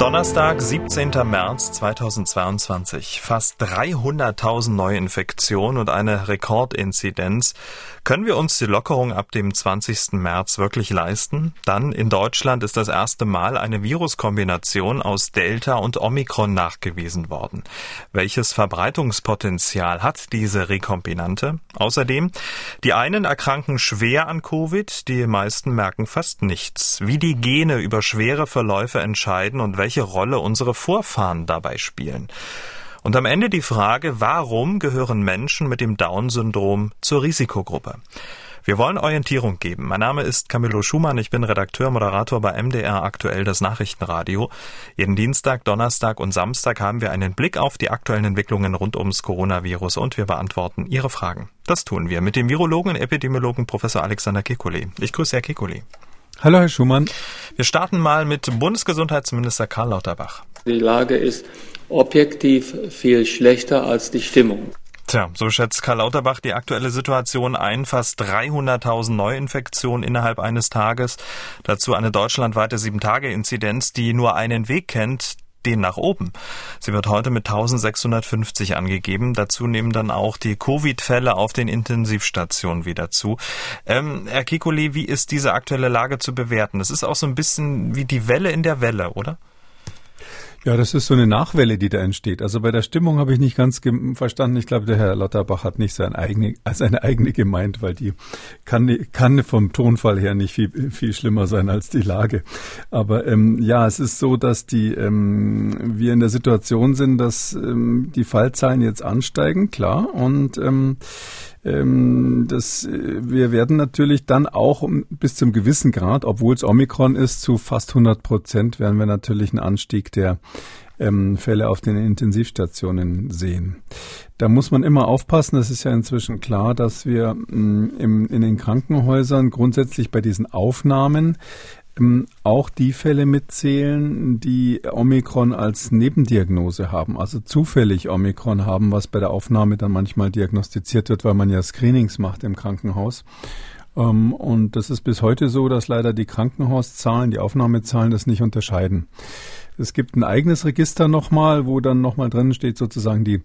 Donnerstag, 17. März 2022. Fast 300.000 Neuinfektionen und eine Rekordinzidenz. Können wir uns die Lockerung ab dem 20. März wirklich leisten? Dann in Deutschland ist das erste Mal eine Viruskombination aus Delta und Omikron nachgewiesen worden. Welches Verbreitungspotenzial hat diese Rekombinante? Außerdem, die einen erkranken schwer an Covid, die meisten merken fast nichts. Wie die Gene über schwere Verläufe entscheiden und welche welche Rolle unsere Vorfahren dabei spielen. Und am Ende die Frage, warum gehören Menschen mit dem Down-Syndrom zur Risikogruppe? Wir wollen Orientierung geben. Mein Name ist Camillo Schumann. Ich bin Redakteur, Moderator bei MDR aktuell das Nachrichtenradio. Jeden Dienstag, Donnerstag und Samstag haben wir einen Blick auf die aktuellen Entwicklungen rund ums Coronavirus und wir beantworten Ihre Fragen. Das tun wir mit dem Virologen und Epidemiologen Professor Alexander Kekulé. Ich grüße Herr Kekulé. Hallo, Herr Schumann. Wir starten mal mit Bundesgesundheitsminister Karl Lauterbach. Die Lage ist objektiv viel schlechter als die Stimmung. Tja, so schätzt Karl Lauterbach die aktuelle Situation ein. Fast 300.000 Neuinfektionen innerhalb eines Tages. Dazu eine deutschlandweite 7-Tage-Inzidenz, die nur einen Weg kennt, den nach oben. Sie wird heute mit 1650 angegeben. Dazu nehmen dann auch die Covid-Fälle auf den Intensivstationen wieder zu. Ähm, Herr Kikoli, wie ist diese aktuelle Lage zu bewerten? Es ist auch so ein bisschen wie die Welle in der Welle, oder? Ja, das ist so eine Nachwelle, die da entsteht. Also bei der Stimmung habe ich nicht ganz verstanden. Ich glaube, der Herr Lauterbach hat nicht seine eigene, seine eigene gemeint, weil die kann, kann vom Tonfall her nicht viel, viel schlimmer sein als die Lage. Aber ähm, ja, es ist so, dass die ähm, wir in der Situation sind, dass ähm, die Fallzahlen jetzt ansteigen, klar. Und ähm, ähm, das, äh, wir werden natürlich dann auch bis zum gewissen Grad, obwohl es Omikron ist, zu fast 100 Prozent werden wir natürlich einen Anstieg der ähm, Fälle auf den Intensivstationen sehen. Da muss man immer aufpassen. Es ist ja inzwischen klar, dass wir mh, im, in den Krankenhäusern grundsätzlich bei diesen Aufnahmen ähm, auch die Fälle mitzählen, die Omikron als Nebendiagnose haben, also zufällig Omikron haben, was bei der Aufnahme dann manchmal diagnostiziert wird, weil man ja Screenings macht im Krankenhaus. Ähm, und das ist bis heute so, dass leider die Krankenhauszahlen, die Aufnahmezahlen das nicht unterscheiden. Es gibt ein eigenes Register nochmal, wo dann nochmal drin steht sozusagen die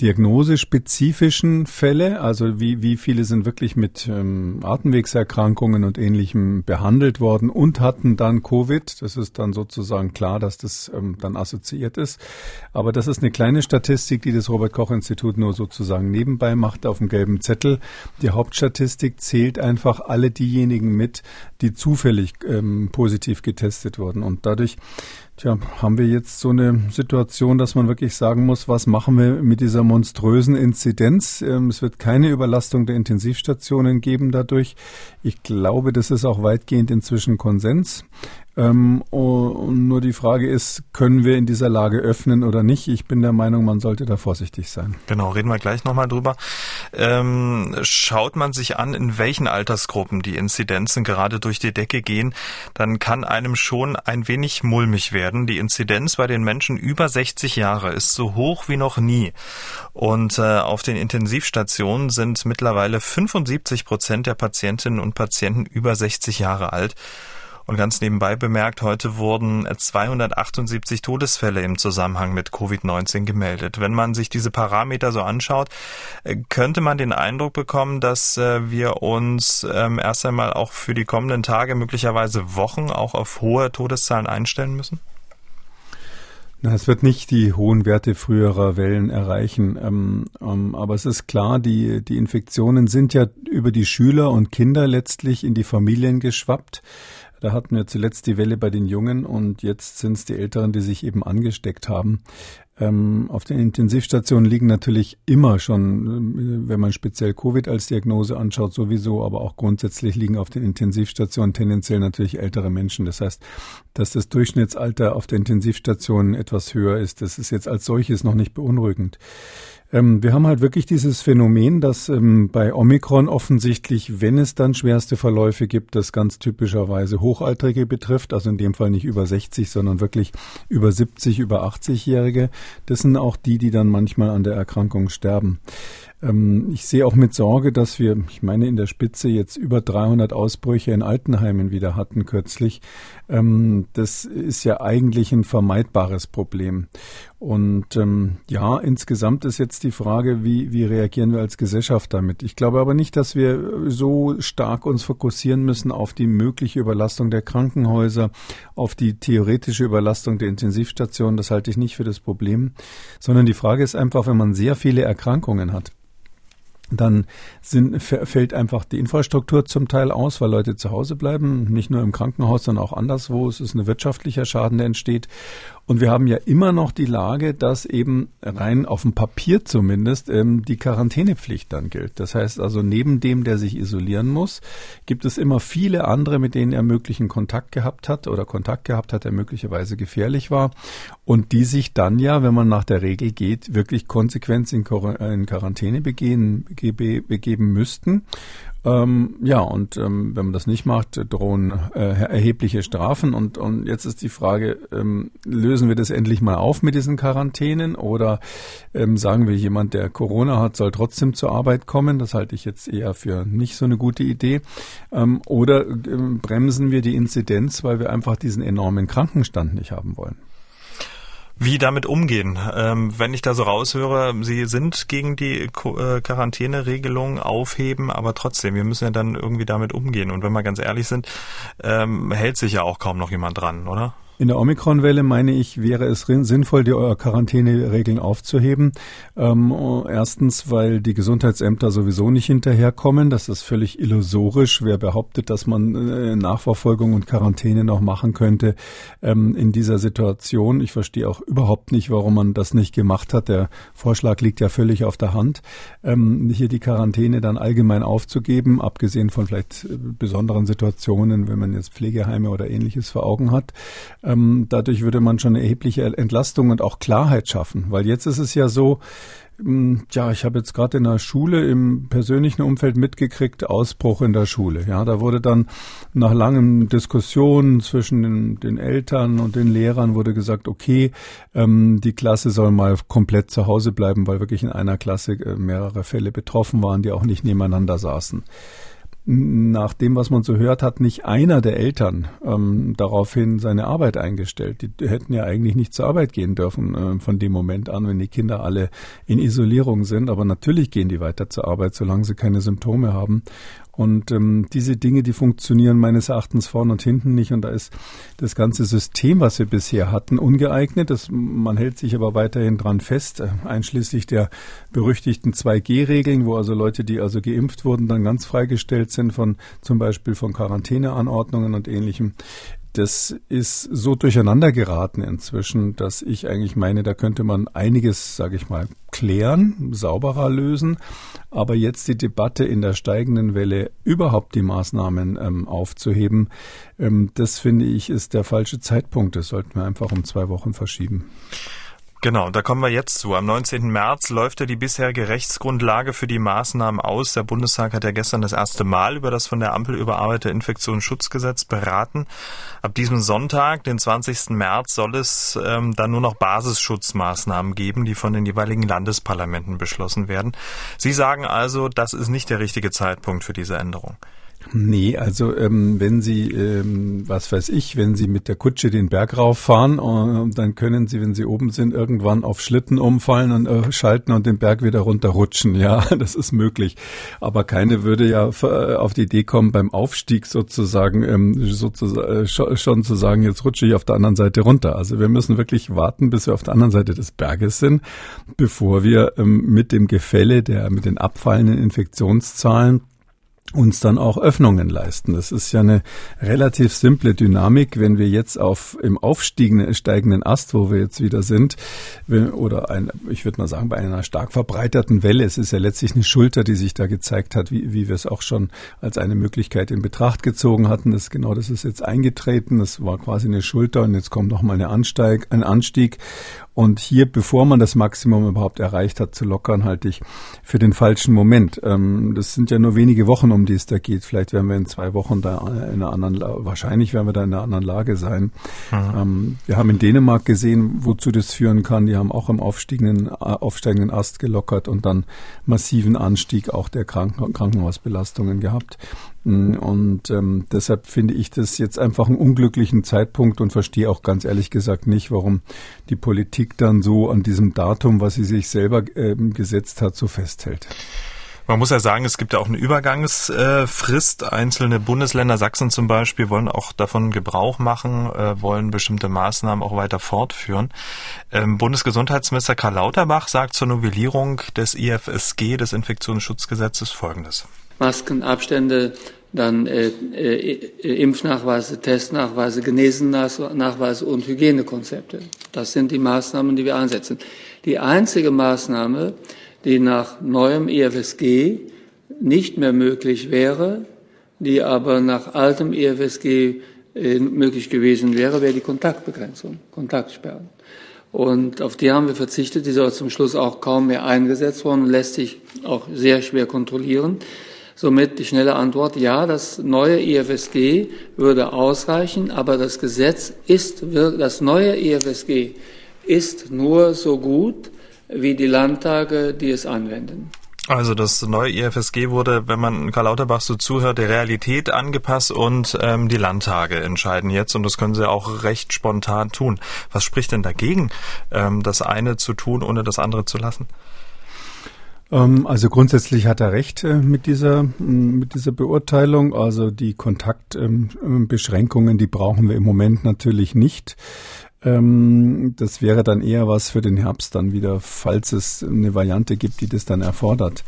diagnosespezifischen Fälle, also wie, wie viele sind wirklich mit ähm, Atemwegserkrankungen und ähnlichem behandelt worden und hatten dann Covid. Das ist dann sozusagen klar, dass das ähm, dann assoziiert ist. Aber das ist eine kleine Statistik, die das Robert Koch Institut nur sozusagen nebenbei macht auf dem gelben Zettel. Die Hauptstatistik zählt einfach alle diejenigen mit, die zufällig ähm, positiv getestet wurden. Und dadurch Tja, haben wir jetzt so eine Situation, dass man wirklich sagen muss, was machen wir mit dieser monströsen Inzidenz? Ähm, es wird keine Überlastung der Intensivstationen geben dadurch. Ich glaube, das ist auch weitgehend inzwischen Konsens. Ähm, und nur die Frage ist, können wir in dieser Lage öffnen oder nicht? Ich bin der Meinung, man sollte da vorsichtig sein. Genau, reden wir gleich nochmal drüber. Ähm, schaut man sich an, in welchen Altersgruppen die Inzidenzen gerade durch die Decke gehen, dann kann einem schon ein wenig mulmig werden. Die Inzidenz bei den Menschen über 60 Jahre ist so hoch wie noch nie. Und äh, auf den Intensivstationen sind mittlerweile 75 Prozent der Patientinnen und Patienten über 60 Jahre alt. Und ganz nebenbei bemerkt, heute wurden 278 Todesfälle im Zusammenhang mit Covid-19 gemeldet. Wenn man sich diese Parameter so anschaut, äh, könnte man den Eindruck bekommen, dass äh, wir uns ähm, erst einmal auch für die kommenden Tage, möglicherweise Wochen, auch auf hohe Todeszahlen einstellen müssen? Na, es wird nicht die hohen Werte früherer Wellen erreichen, ähm, ähm, aber es ist klar, die, die Infektionen sind ja über die Schüler und Kinder letztlich in die Familien geschwappt. Da hatten wir zuletzt die Welle bei den Jungen und jetzt sind es die Älteren, die sich eben angesteckt haben. Ähm, auf den Intensivstationen liegen natürlich immer schon, äh, wenn man speziell Covid als Diagnose anschaut, sowieso, aber auch grundsätzlich liegen auf den Intensivstationen tendenziell natürlich ältere Menschen. Das heißt, dass das Durchschnittsalter auf der Intensivstation etwas höher ist, das ist jetzt als solches noch nicht beunruhigend. Ähm, wir haben halt wirklich dieses Phänomen, dass ähm, bei Omikron offensichtlich, wenn es dann schwerste Verläufe gibt, das ganz typischerweise Hochaltrige betrifft, also in dem Fall nicht über 60, sondern wirklich über 70, über 80-Jährige. Das sind auch die, die dann manchmal an der Erkrankung sterben. Ähm, ich sehe auch mit Sorge, dass wir, ich meine, in der Spitze jetzt über 300 Ausbrüche in Altenheimen wieder hatten kürzlich. Ähm, das ist ja eigentlich ein vermeidbares Problem. Und ähm, ja, insgesamt ist jetzt die Frage, wie, wie reagieren wir als Gesellschaft damit? Ich glaube aber nicht, dass wir so stark uns fokussieren müssen auf die mögliche Überlastung der Krankenhäuser, auf die theoretische Überlastung der Intensivstationen. Das halte ich nicht für das Problem, sondern die Frage ist einfach, wenn man sehr viele Erkrankungen hat, dann sind, fällt einfach die Infrastruktur zum Teil aus, weil Leute zu Hause bleiben, nicht nur im Krankenhaus, sondern auch anderswo. Es ist ein wirtschaftlicher Schaden, der entsteht. Und wir haben ja immer noch die Lage, dass eben rein auf dem Papier zumindest ähm, die Quarantänepflicht dann gilt. Das heißt also, neben dem, der sich isolieren muss, gibt es immer viele andere, mit denen er möglichen Kontakt gehabt hat oder Kontakt gehabt hat, der möglicherweise gefährlich war. Und die sich dann ja, wenn man nach der Regel geht, wirklich konsequent in, Quarantäne begehen, begeben müssten. Ähm, ja, und ähm, wenn man das nicht macht, drohen äh, erhebliche Strafen. Und, und jetzt ist die Frage, ähm, lösen wir das endlich mal auf mit diesen Quarantänen oder ähm, sagen wir, jemand, der Corona hat, soll trotzdem zur Arbeit kommen? Das halte ich jetzt eher für nicht so eine gute Idee. Ähm, oder äh, bremsen wir die Inzidenz, weil wir einfach diesen enormen Krankenstand nicht haben wollen? Wie damit umgehen. Ähm, wenn ich da so raushöre, Sie sind gegen die äh, Quarantäneregelung aufheben, aber trotzdem, wir müssen ja dann irgendwie damit umgehen. Und wenn wir ganz ehrlich sind, ähm, hält sich ja auch kaum noch jemand dran, oder? In der Omikron-Welle meine ich, wäre es sinnvoll, die Quarantäneregeln aufzuheben. Ähm, erstens, weil die Gesundheitsämter sowieso nicht hinterherkommen. Das ist völlig illusorisch. Wer behauptet, dass man äh, Nachverfolgung und Quarantäne noch machen könnte ähm, in dieser Situation? Ich verstehe auch überhaupt nicht, warum man das nicht gemacht hat. Der Vorschlag liegt ja völlig auf der Hand, ähm, hier die Quarantäne dann allgemein aufzugeben, abgesehen von vielleicht äh, besonderen Situationen, wenn man jetzt Pflegeheime oder ähnliches vor Augen hat. Ähm, dadurch würde man schon eine erhebliche Entlastung und auch Klarheit schaffen, weil jetzt ist es ja so, ähm, ja, ich habe jetzt gerade in der Schule im persönlichen Umfeld mitgekriegt, Ausbruch in der Schule. Ja, da wurde dann nach langen Diskussionen zwischen den, den Eltern und den Lehrern wurde gesagt, okay, ähm, die Klasse soll mal komplett zu Hause bleiben, weil wirklich in einer Klasse äh, mehrere Fälle betroffen waren, die auch nicht nebeneinander saßen nach dem, was man so hört, hat nicht einer der Eltern ähm, daraufhin seine Arbeit eingestellt. Die, hätten ja eigentlich nicht zur Arbeit gehen dürfen äh, von dem Moment an, wenn die Kinder alle in Isolierung sind. Aber natürlich gehen die weiter zur Arbeit, solange sie keine Symptome haben. Und ähm, diese Dinge, die funktionieren meines Erachtens vorne und hinten nicht. Und da ist das ganze System, was wir bisher hatten, ungeeignet. Das, man hält sich aber weiterhin dran fest, äh, einschließlich der berüchtigten 2G-Regeln, wo also Leute, die also geimpft wurden, dann ganz freigestellt sind von zum Beispiel von Quarantäneanordnungen und ähnlichem das ist so durcheinander geraten inzwischen, dass ich eigentlich meine, da könnte man einiges, sage ich mal, klären, sauberer lösen. Aber jetzt die Debatte in der steigenden Welle überhaupt die Maßnahmen ähm, aufzuheben, ähm, das finde ich ist der falsche Zeitpunkt. Das sollten wir einfach um zwei Wochen verschieben. Genau, da kommen wir jetzt zu. Am 19. März läuft ja die bisherige Rechtsgrundlage für die Maßnahmen aus. Der Bundestag hat ja gestern das erste Mal über das von der Ampel überarbeitete Infektionsschutzgesetz beraten. Ab diesem Sonntag, den 20. März, soll es ähm, dann nur noch Basisschutzmaßnahmen geben, die von den jeweiligen Landesparlamenten beschlossen werden. Sie sagen also, das ist nicht der richtige Zeitpunkt für diese Änderung. Nee, also ähm, wenn Sie, ähm, was weiß ich, wenn Sie mit der Kutsche den Berg rauffahren, äh, dann können Sie, wenn Sie oben sind, irgendwann auf Schlitten umfallen und äh, schalten und den Berg wieder runterrutschen. Ja, das ist möglich. Aber keine würde ja äh, auf die Idee kommen, beim Aufstieg sozusagen, ähm, sozusagen äh, schon zu sagen, jetzt rutsche ich auf der anderen Seite runter. Also wir müssen wirklich warten, bis wir auf der anderen Seite des Berges sind, bevor wir ähm, mit dem Gefälle der, mit den abfallenden Infektionszahlen uns dann auch Öffnungen leisten. Das ist ja eine relativ simple Dynamik, wenn wir jetzt auf im aufsteigenden steigenden Ast, wo wir jetzt wieder sind, oder ein, ich würde mal sagen, bei einer stark verbreiterten Welle, es ist ja letztlich eine Schulter, die sich da gezeigt hat, wie, wie wir es auch schon als eine Möglichkeit in Betracht gezogen hatten. Das genau, das ist jetzt eingetreten, das war quasi eine Schulter und jetzt kommt noch mal eine Ansteig, ein Anstieg Und hier, bevor man das Maximum überhaupt erreicht hat, zu lockern, halte ich für den falschen Moment. Ähm, das sind ja nur wenige Wochen, um die es da geht. Vielleicht werden wir in zwei Wochen da in einer anderen, wahrscheinlich werden wir da in einer anderen Lage sein. Mhm. Ähm, wir haben in Dänemark gesehen, wozu das führen kann. Die haben auch im aufsteigenden, aufsteigenden Ast gelockert und dann massiven Anstieg auch der Kranken Krankenhausbelastungen gehabt. Und ähm, deshalb finde ich das jetzt einfach einen unglücklichen Zeitpunkt und verstehe auch ganz ehrlich gesagt nicht, warum die Politik dann so an diesem Datum, was sie sich selber ähm, gesetzt hat, so festhält. Man muss ja sagen, es gibt ja auch eine Übergangsfrist. Einzelne Bundesländer, Sachsen zum Beispiel, wollen auch davon Gebrauch machen, äh, wollen bestimmte Maßnahmen auch weiter fortführen. Ähm, Bundesgesundheitsminister Karl Lauterbach sagt zur Novellierung des IFSG, des Infektionsschutzgesetzes, Folgendes. Maskenabstände, dann äh, äh, Impfnachweise, Testnachweise, Genesennachweise und Hygienekonzepte. Das sind die Maßnahmen, die wir einsetzen. Die einzige Maßnahme, die nach neuem IFSG nicht mehr möglich wäre, die aber nach altem IFSG äh, möglich gewesen wäre, wäre die Kontaktbegrenzung, Kontaktsperren. Und auf die haben wir verzichtet. Die soll zum Schluss auch kaum mehr eingesetzt worden und lässt sich auch sehr schwer kontrollieren. Somit die schnelle Antwort, ja, das neue IFSG würde ausreichen, aber das Gesetz ist, das neue IFSG ist nur so gut, wie die Landtage, die es anwenden. Also das neue IFSG wurde, wenn man Karl Lauterbach so zuhört, der Realität angepasst und ähm, die Landtage entscheiden jetzt und das können sie auch recht spontan tun. Was spricht denn dagegen, ähm, das eine zu tun, ohne das andere zu lassen? Ähm, also grundsätzlich hat er recht äh, mit dieser, mit dieser Beurteilung. Also die Kontaktbeschränkungen, die brauchen wir im Moment natürlich nicht. Ähm, das wäre dann eher was für den Herbst dann wieder, falls es eine Variante gibt, die das dann erfordert.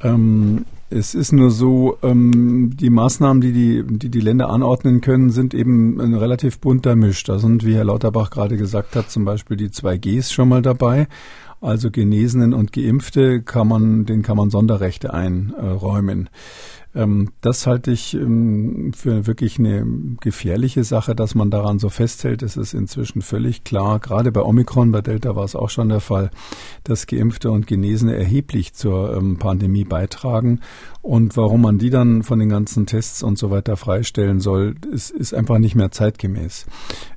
Ähm, es ist nur so, ähm, die Maßnahmen, die die, die die Länder anordnen können, sind eben ein relativ bunter Misch. Da sind, wie Herr Lauterbach gerade gesagt hat, zum Beispiel die 2Gs schon mal dabei. Also Genesenen und Geimpfte kann man, denen kann man Sonderrechte einräumen. Ähm, das halte ich ähm, für wirklich eine gefährliche Sache, dass man daran so festhält. Es ist inzwischen völlig klar, gerade bei Omikron, bei Delta war es auch schon der Fall, dass Geimpfte und Genesene erheblich zur ähm, Pandemie beitragen. Und warum man die dann von den ganzen Tests und so weiter freistellen soll, ist, ist einfach nicht mehr zeitgemäß.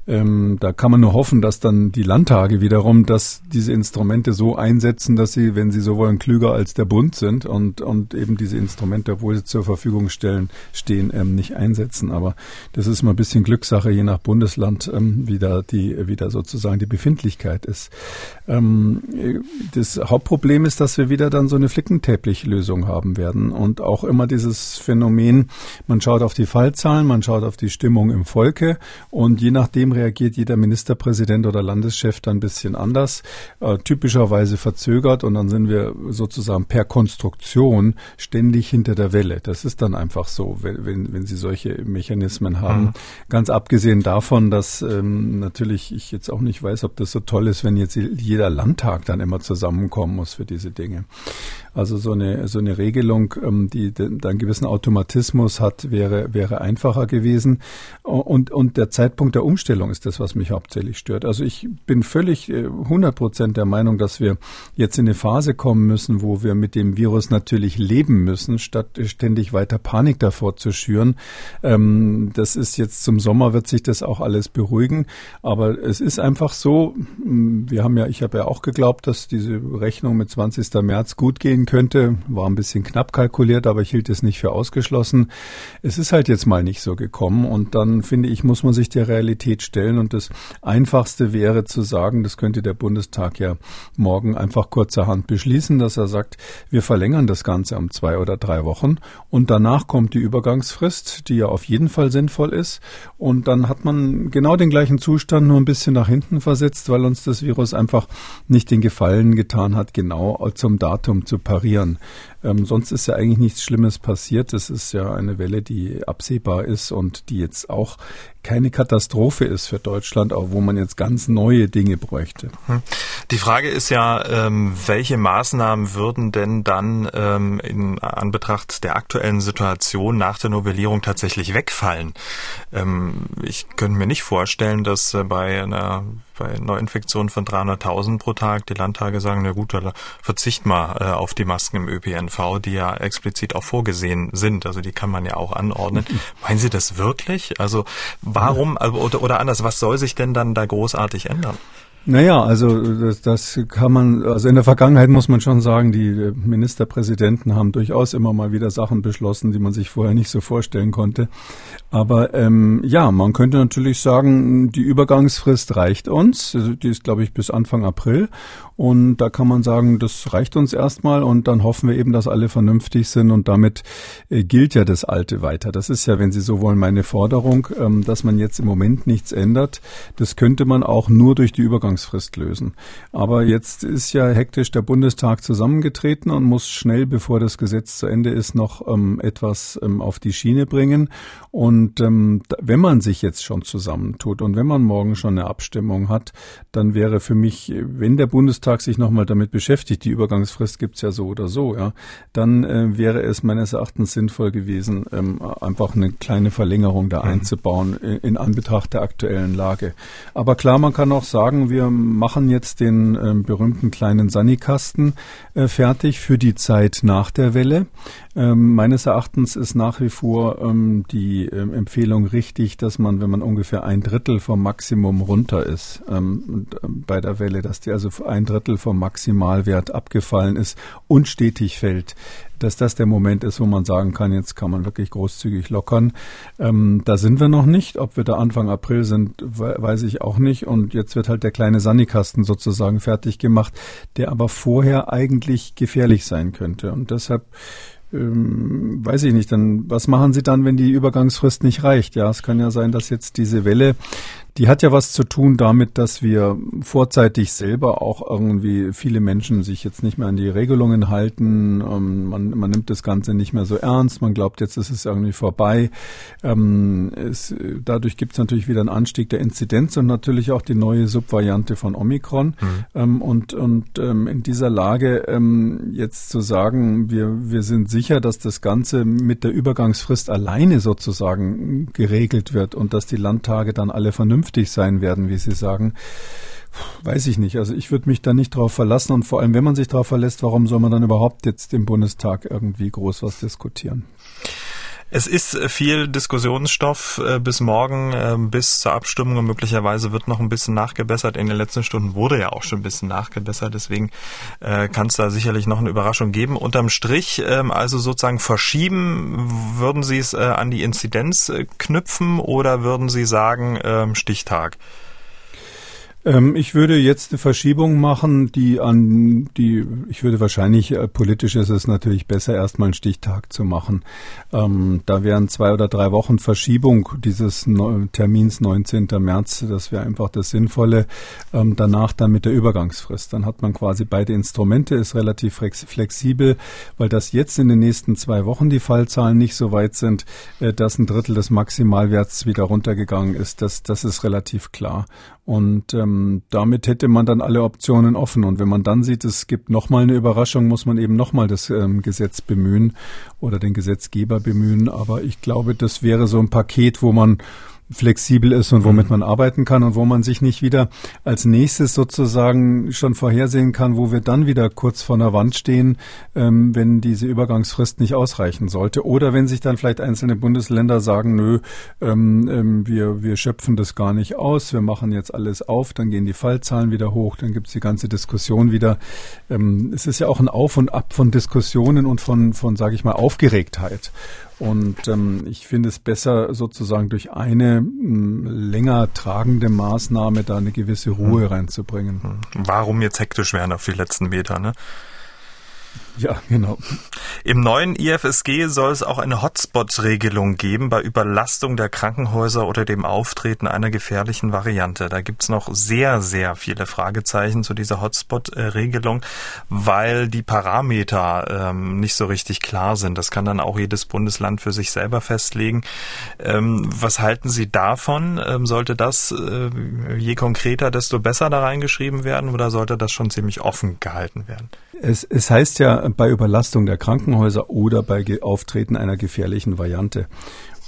Ähm, da kann man nur hoffen, dass dann die Landtage wiederum, dass diese Instrumente so einsetzen, dass sie, wenn sie so wollen, klüger als der Bund sind und, und eben diese Instrumente, obwohl sie zur Verfügung stellen, stehen, ähm, nicht einsetzen. Aber das ist mal ein bisschen Glückssache, je nach Bundesland, ähm, wie da die, wie da sozusagen die Befindlichkeit ist. Ähm, das Hauptproblem ist, dass wir wieder dann so eine Flickenteppich-Lösung haben werden und auch immer dieses Phänomen, man schaut auf die Fallzahlen, man schaut auf die Stimmung im Volke und je nachdem reagiert jeder Ministerpräsident oder Landeschef dann ein bisschen anders, äh, typischerweise verzögert und dann sind wir sozusagen per Konstruktion ständig hinter der Welle. Das ist dann einfach so, wenn, wenn, wenn Sie solche Mechanismen haben. Mhm. Ganz abgesehen davon, dass ähm, natürlich ich jetzt auch nicht weiß, ob das so toll ist, wenn jetzt jeder Landtag dann immer zusammenkommen muss für diese Dinge. Also so eine, so eine Regelung, ähm, die dann einen gewissen Automatismus hat, wäre, wäre einfacher gewesen. Und, und der Zeitpunkt der Umstellung ist das, was mich hauptsächlich stört. Also ich bin völlig 100 äh, Prozent der Meinung, dass wir jetzt in eine Phase kommen müssen, wo wir mit dem Virus natürlich leben müssen, statt ständig weiter Panik davor zu schüren. Ähm, das ist jetzt zum Sommer wird sich das auch alles beruhigen. Aber es ist einfach so, wir haben ja, ich habe ja auch geglaubt, dass diese Rechnung mit 20. März gut gehen könnte. War ein bisschen knapp kalkuliert, aber ich hielt es nicht für ausgeschlossen. Es ist halt jetzt mal nicht so gekommen und dann finde ich, muss man sich der Realität stellen und das Einfachste wäre zu sagen, das könnte der Bundestag ja morgen einfach kurzerhand beschließen, dass er sagt, wir verlängern das Ganze um zwei oder drei Wochen und danach kommt die Übergangsfrist, die ja auf jeden Fall sinnvoll ist und dann hat man genau den gleichen Zustand nur ein bisschen nach hinten versetzt, weil uns das Virus einfach nicht den Gefallen getan hat, genau zum Datum zu parieren. Ähm, sonst ist ja eigentlich nichts Schlimmes passiert. Das ist ja eine Welle, die absehbar ist und die jetzt auch keine Katastrophe ist für Deutschland, auch wo man jetzt ganz neue Dinge bräuchte. Hm. Die Frage ist ja, ähm, welche Maßnahmen würden denn dann ähm, in Anbetracht der aktuellen Situation nach der Novellierung tatsächlich wegfallen? Ähm, ich könnte mir nicht vorstellen, dass äh, bei einer bei Neuinfektionen von 300.000 pro Tag die Landtage sagen, na gut, verzicht mal äh, auf die Masken im ÖPNV, die ja explizit auch vorgesehen sind. Also die kann man ja auch anordnen. Meinen Sie das wirklich? Also warum, also, oder, oder anders, was soll sich denn dann da großartig ändern? Naja, also das, das kann man, also in der Vergangenheit muss man schon sagen, die Ministerpräsidenten haben durchaus immer mal wieder Sachen beschlossen, die man sich vorher nicht so vorstellen konnte. Aber ähm, ja, man könnte natürlich sagen, die Übergangsfrist reicht uns. Also die ist, glaube ich, bis Anfang April. Und da kann man sagen, das reicht uns erstmal und dann hoffen wir eben, dass alle vernünftig sind und damit äh, gilt ja das Alte weiter. Das ist ja, wenn Sie so wollen, meine Forderung, ähm, dass man jetzt im Moment nichts ändert. Das könnte man auch nur durch die Übergangsfrist lösen. Aber jetzt ist ja hektisch der Bundestag zusammengetreten und muss schnell, bevor das Gesetz zu Ende ist, noch ähm, etwas ähm, auf die Schiene bringen. Und ähm, wenn man sich jetzt schon zusammentut und wenn man morgen schon eine Abstimmung hat, dann wäre für mich, wenn der Bundestag sich nochmal damit beschäftigt, die Übergangsfrist gibt's ja so oder so, ja, dann äh, wäre es meines Erachtens sinnvoll gewesen, ähm, einfach eine kleine Verlängerung da mhm. einzubauen in, in, Anbetracht der aktuellen Lage. Aber klar, man kann auch sagen, wir machen jetzt den ähm, berühmten kleinen Sanikasten äh, fertig für die Zeit nach der Welle. Ähm, meines Erachtens ist nach wie vor ähm, die ähm, Empfehlung richtig, dass man, wenn man ungefähr ein Drittel vom Maximum runter ist ähm, ähm, bei der Welle, dass die also ein Drittel vom Maximalwert abgefallen ist und stetig fällt, dass das der Moment ist, wo man sagen kann, jetzt kann man wirklich großzügig lockern. Ähm, da sind wir noch nicht. Ob wir da Anfang April sind, weiß ich auch nicht. Und jetzt wird halt der kleine Sandikasten sozusagen fertig gemacht, der aber vorher eigentlich gefährlich sein könnte. Und deshalb ähm, weiß ich nicht, dann was machen Sie dann, wenn die Übergangsfrist nicht reicht? Ja, es kann ja sein, dass jetzt diese Welle die hat ja was zu tun damit, dass wir vorzeitig selber auch irgendwie viele Menschen sich jetzt nicht mehr an die Regelungen halten. Ähm, man, man nimmt das Ganze nicht mehr so ernst. Man glaubt, jetzt ist es irgendwie vorbei. Ähm, es, dadurch gibt es natürlich wieder einen Anstieg der Inzidenz und natürlich auch die neue Subvariante von Omikron. Mhm. Ähm, und und in dieser Lage jetzt zu sagen, wir, wir sind sicher, dass das Ganze mit der Übergangsfrist alleine sozusagen geregelt wird und dass die Landtage dann alle vernünftig vernünftig sein werden, wie Sie sagen. Weiß ich nicht. Also ich würde mich da nicht drauf verlassen und vor allem, wenn man sich darauf verlässt, warum soll man dann überhaupt jetzt im Bundestag irgendwie groß was diskutieren? Es ist viel Diskussionsstoff äh, bis morgen, äh, bis zur Abstimmung und möglicherweise wird noch ein bisschen nachgebessert. In den letzten Stunden wurde ja auch schon ein bisschen nachgebessert, deswegen äh, kann es da sicherlich noch eine Überraschung geben. Unterm Strich, ähm, also sozusagen verschieben, würden Sie es äh, an die Inzidenz äh, knüpfen oder würden Sie sagen ähm, Stichtag? Ähm, ich würde jetzt eine Verschiebung machen, die an die, ich würde wahrscheinlich, äh, politisch ist es natürlich besser, erstmal einen Stichtag zu machen. Ähm, da wären zwei oder drei Wochen Verschiebung dieses no Termins 19. März, das wäre einfach das Sinnvolle. Ähm, danach dann mit der Übergangsfrist. Dann hat man quasi beide Instrumente, ist relativ flexibel, weil das jetzt in den nächsten zwei Wochen die Fallzahlen nicht so weit sind, äh, dass ein Drittel des Maximalwerts wieder runtergegangen ist. Das, das ist relativ klar. Und ähm, damit hätte man dann alle Optionen offen. Und wenn man dann sieht, es gibt nochmal eine Überraschung, muss man eben nochmal das ähm, Gesetz bemühen oder den Gesetzgeber bemühen. Aber ich glaube, das wäre so ein Paket, wo man flexibel ist und womit mhm. man arbeiten kann und wo man sich nicht wieder als nächstes sozusagen schon vorhersehen kann, wo wir dann wieder kurz vor einer Wand stehen, ähm, wenn diese Übergangsfrist nicht ausreichen sollte. Oder wenn sich dann vielleicht einzelne Bundesländer sagen, nö, ähm, ähm, wir, wir schöpfen das gar nicht aus, wir machen jetzt alles auf, dann gehen die Fallzahlen wieder hoch, dann gibt's die ganze Diskussion wieder. Ähm, es ist ja auch ein Auf und Ab von Diskussionen und von, von sage ich mal, Aufgeregtheit. Und ähm, ich finde es besser, sozusagen durch eine m, länger tragende Maßnahme da eine gewisse Ruhe hm. reinzubringen. Hm. Warum jetzt hektisch werden auf die letzten Meter, ne? Ja, genau. Im neuen IFSG soll es auch eine Hotspot-Regelung geben bei Überlastung der Krankenhäuser oder dem Auftreten einer gefährlichen Variante. Da gibt's noch sehr, sehr viele Fragezeichen zu dieser Hotspot-Regelung, weil die Parameter ähm, nicht so richtig klar sind. Das kann dann auch jedes Bundesland für sich selber festlegen. Ähm, was halten Sie davon? Ähm, sollte das äh, je konkreter, desto besser da reingeschrieben werden oder sollte das schon ziemlich offen gehalten werden? Es, es heißt ja bei Überlastung der Krankenhäuser oder bei Auftreten einer gefährlichen Variante.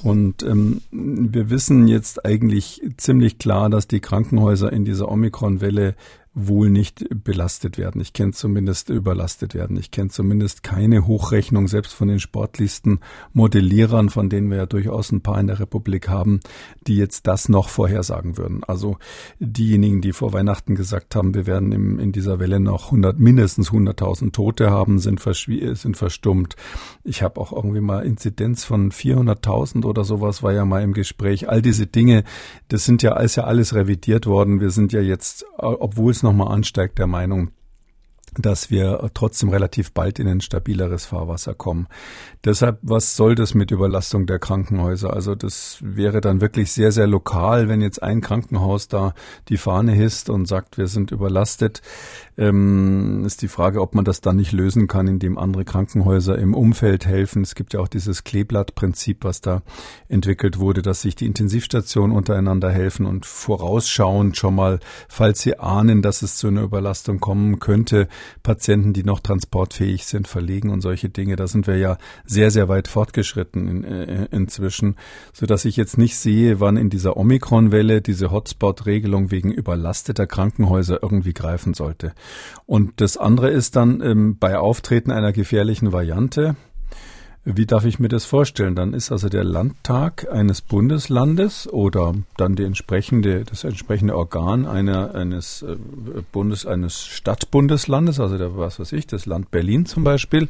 Und ähm, wir wissen jetzt eigentlich ziemlich klar, dass die Krankenhäuser in dieser Omikron-Welle wohl nicht belastet werden. Ich kenne zumindest überlastet werden. Ich kenne zumindest keine Hochrechnung, selbst von den Sportlisten Modellierern, von denen wir ja durchaus ein paar in der Republik haben, die jetzt das noch vorhersagen würden. Also diejenigen, die vor Weihnachten gesagt haben, wir werden im, in dieser Welle noch 100, mindestens 100.000 Tote haben, sind, sind verstummt. Ich habe auch irgendwie mal Inzidenz von 400.000 oder sowas war ja mal im Gespräch. All diese Dinge, das sind ja, ist ja alles revidiert worden. Wir sind ja jetzt, obwohl es nochmal ansteigt, der Meinung, dass wir trotzdem relativ bald in ein stabileres Fahrwasser kommen. Deshalb, was soll das mit Überlastung der Krankenhäuser? Also das wäre dann wirklich sehr, sehr lokal, wenn jetzt ein Krankenhaus da die Fahne hisst und sagt, wir sind überlastet. Ähm, ist die Frage, ob man das dann nicht lösen kann, indem andere Krankenhäuser im Umfeld helfen. Es gibt ja auch dieses Kleeblattprinzip, was da entwickelt wurde, dass sich die Intensivstationen untereinander helfen und vorausschauend schon mal, falls sie ahnen, dass es zu einer Überlastung kommen könnte, Patienten, die noch transportfähig sind, verlegen und solche Dinge. Da sind wir ja sehr, sehr weit fortgeschritten in, äh, inzwischen, so dass ich jetzt nicht sehe, wann in dieser Omikron-Welle diese Hotspot-Regelung wegen überlasteter Krankenhäuser irgendwie greifen sollte. Und das andere ist dann ähm, bei Auftreten einer gefährlichen Variante, wie darf ich mir das vorstellen? Dann ist also der Landtag eines Bundeslandes oder dann die entsprechende, das entsprechende Organ einer, eines äh, Bundes, eines Stadtbundeslandes, also der, was weiß ich, das Land Berlin zum Beispiel,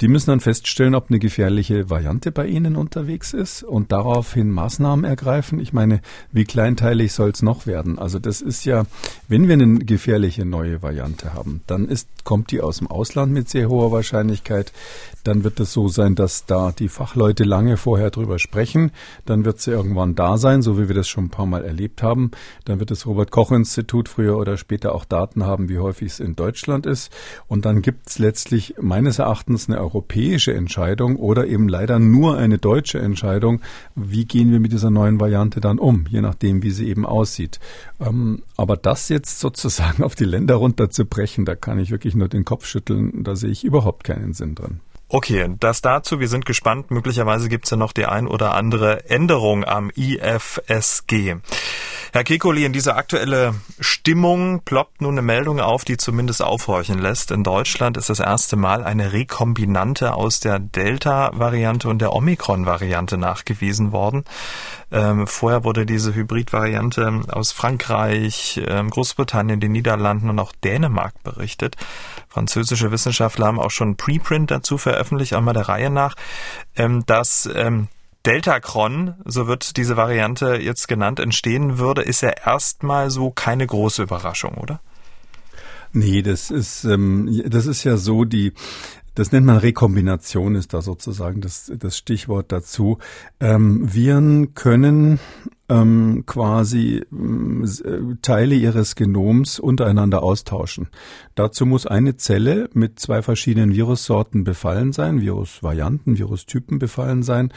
die müssen dann feststellen, ob eine gefährliche Variante bei ihnen unterwegs ist und daraufhin Maßnahmen ergreifen. Ich meine, wie kleinteilig soll es noch werden? Also das ist ja, wenn wir eine gefährliche neue Variante haben, dann ist, kommt die aus dem Ausland mit sehr hoher Wahrscheinlichkeit. Dann wird es so sein, dass da die Fachleute lange vorher drüber sprechen. Dann wird sie irgendwann da sein, so wie wir das schon ein paar Mal erlebt haben. Dann wird das Robert Koch Institut früher oder später auch Daten haben, wie häufig es in Deutschland ist. Und dann gibt es letztlich meines Erachtens eine europäische Entscheidung oder eben leider nur eine deutsche Entscheidung, wie gehen wir mit dieser neuen Variante dann um, je nachdem, wie sie eben aussieht. Ähm, aber das jetzt sozusagen auf die Länder runterzubrechen, da kann ich wirklich nur den Kopf schütteln, da sehe ich überhaupt keinen Sinn drin. Okay, das dazu. Wir sind gespannt. Möglicherweise gibt's ja noch die ein oder andere Änderung am IFSG. Herr Kekoli, in dieser aktuelle Stimmung ploppt nun eine Meldung auf, die zumindest aufhorchen lässt. In Deutschland ist das erste Mal eine Rekombinante aus der Delta-Variante und der Omikron-Variante nachgewiesen worden. Ähm, vorher wurde diese Hybrid-Variante aus Frankreich, ähm, Großbritannien, den Niederlanden und auch Dänemark berichtet. Französische Wissenschaftler haben auch schon Preprint dazu veröffentlicht, einmal der Reihe nach, ähm, dass ähm, Deltacron, so wird diese Variante jetzt genannt, entstehen würde, ist ja erstmal so keine große Überraschung, oder? Nee, das ist, ähm, das ist ja so, die, das nennt man Rekombination, ist da sozusagen das, das Stichwort dazu. Ähm, Viren können ähm, quasi äh, Teile ihres Genoms untereinander austauschen. Dazu muss eine Zelle mit zwei verschiedenen Virussorten befallen sein, Virusvarianten, Virustypen befallen sein.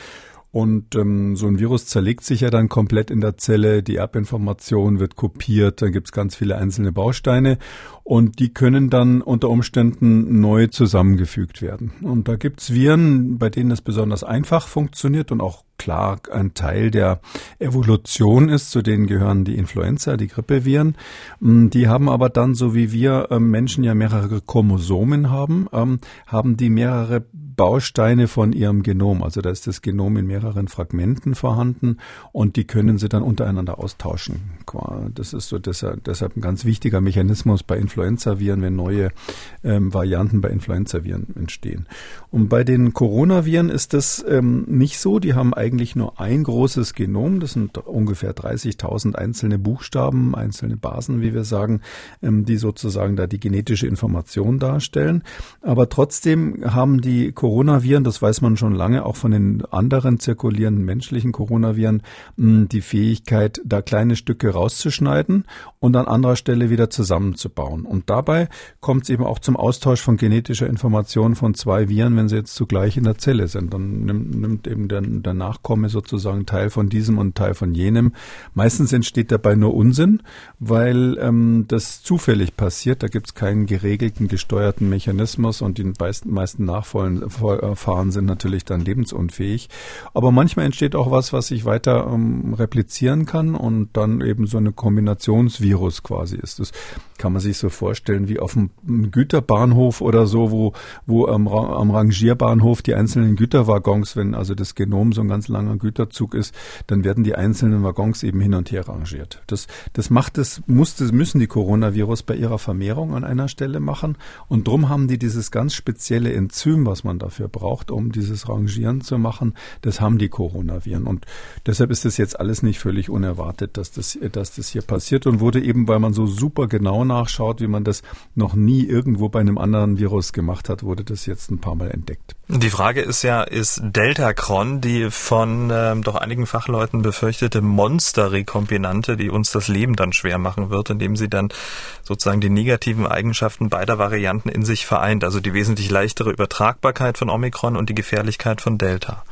Und ähm, so ein Virus zerlegt sich ja dann komplett in der Zelle, die Erbinformation wird kopiert, dann gibt's ganz viele einzelne Bausteine und die können dann unter Umständen neu zusammengefügt werden. Und da gibt's Viren, bei denen es besonders einfach funktioniert und auch klar ein Teil der Evolution ist. Zu denen gehören die Influenza, die Grippeviren. Mm, die haben aber dann, so wie wir ähm, Menschen ja mehrere Chromosomen haben, ähm, haben die mehrere Bausteine von ihrem Genom. Also da ist das Genom in mehreren Fragmenten vorhanden und die können sie dann untereinander austauschen. Das ist so deshalb, deshalb ein ganz wichtiger Mechanismus bei Influenzaviren, wenn neue ähm, Varianten bei Influenzaviren entstehen. Und bei den Coronaviren ist das ähm, nicht so. Die haben eigentlich nur ein großes Genom. Das sind ungefähr 30.000 einzelne Buchstaben, einzelne Basen, wie wir sagen, ähm, die sozusagen da die genetische Information darstellen. Aber trotzdem haben die Coronaviren, das weiß man schon lange, auch von den anderen zirkulierenden menschlichen Coronaviren, die Fähigkeit, da kleine Stücke rauszuschneiden und an anderer Stelle wieder zusammenzubauen. Und dabei kommt es eben auch zum Austausch von genetischer Information von zwei Viren, wenn sie jetzt zugleich in der Zelle sind. Dann nimmt, nimmt eben der, der Nachkomme sozusagen Teil von diesem und Teil von jenem. Meistens entsteht dabei nur Unsinn, weil ähm, das zufällig passiert. Da gibt es keinen geregelten, gesteuerten Mechanismus und die meisten, meisten Nachfahren sind natürlich dann lebensunfähig. Aber manchmal entsteht auch was, was sich weiter ähm, replizieren kann und dann eben so eine Kombinationsvirus quasi ist. Das kann man sich so vorstellen wie auf einem Güterbahnhof oder so, wo, wo am, am Rangierbahnhof die einzelnen Güterwaggons, wenn also das Genom so ein ganz langer Güterzug ist, dann werden die einzelnen Waggons eben hin und her rangiert. Das, das macht es, muss, das müssen die Coronavirus bei ihrer Vermehrung an einer Stelle machen und drum haben die dieses ganz spezielle Enzym, was man dafür braucht, um dieses Rangieren zu machen, das haben die Coronaviren und deshalb ist das jetzt alles nicht völlig unerwartet, dass das, dass das hier passiert und wurde eben, weil man so super genau nachschaut, wie man das noch nie irgendwo bei einem anderen Virus gemacht hat, wurde das jetzt ein paar Mal entdeckt. Die Frage ist ja, ist Deltacron die von ähm, doch einigen Fachleuten befürchtete Monster-Rekombinante, die uns das Leben dann schwer machen wird, indem sie dann sozusagen die negativen Eigenschaften beider Varianten in sich vereint, also die wesentlich leichtere Übertragbarkeit von Omikron und die Gefährlichkeit von Delta?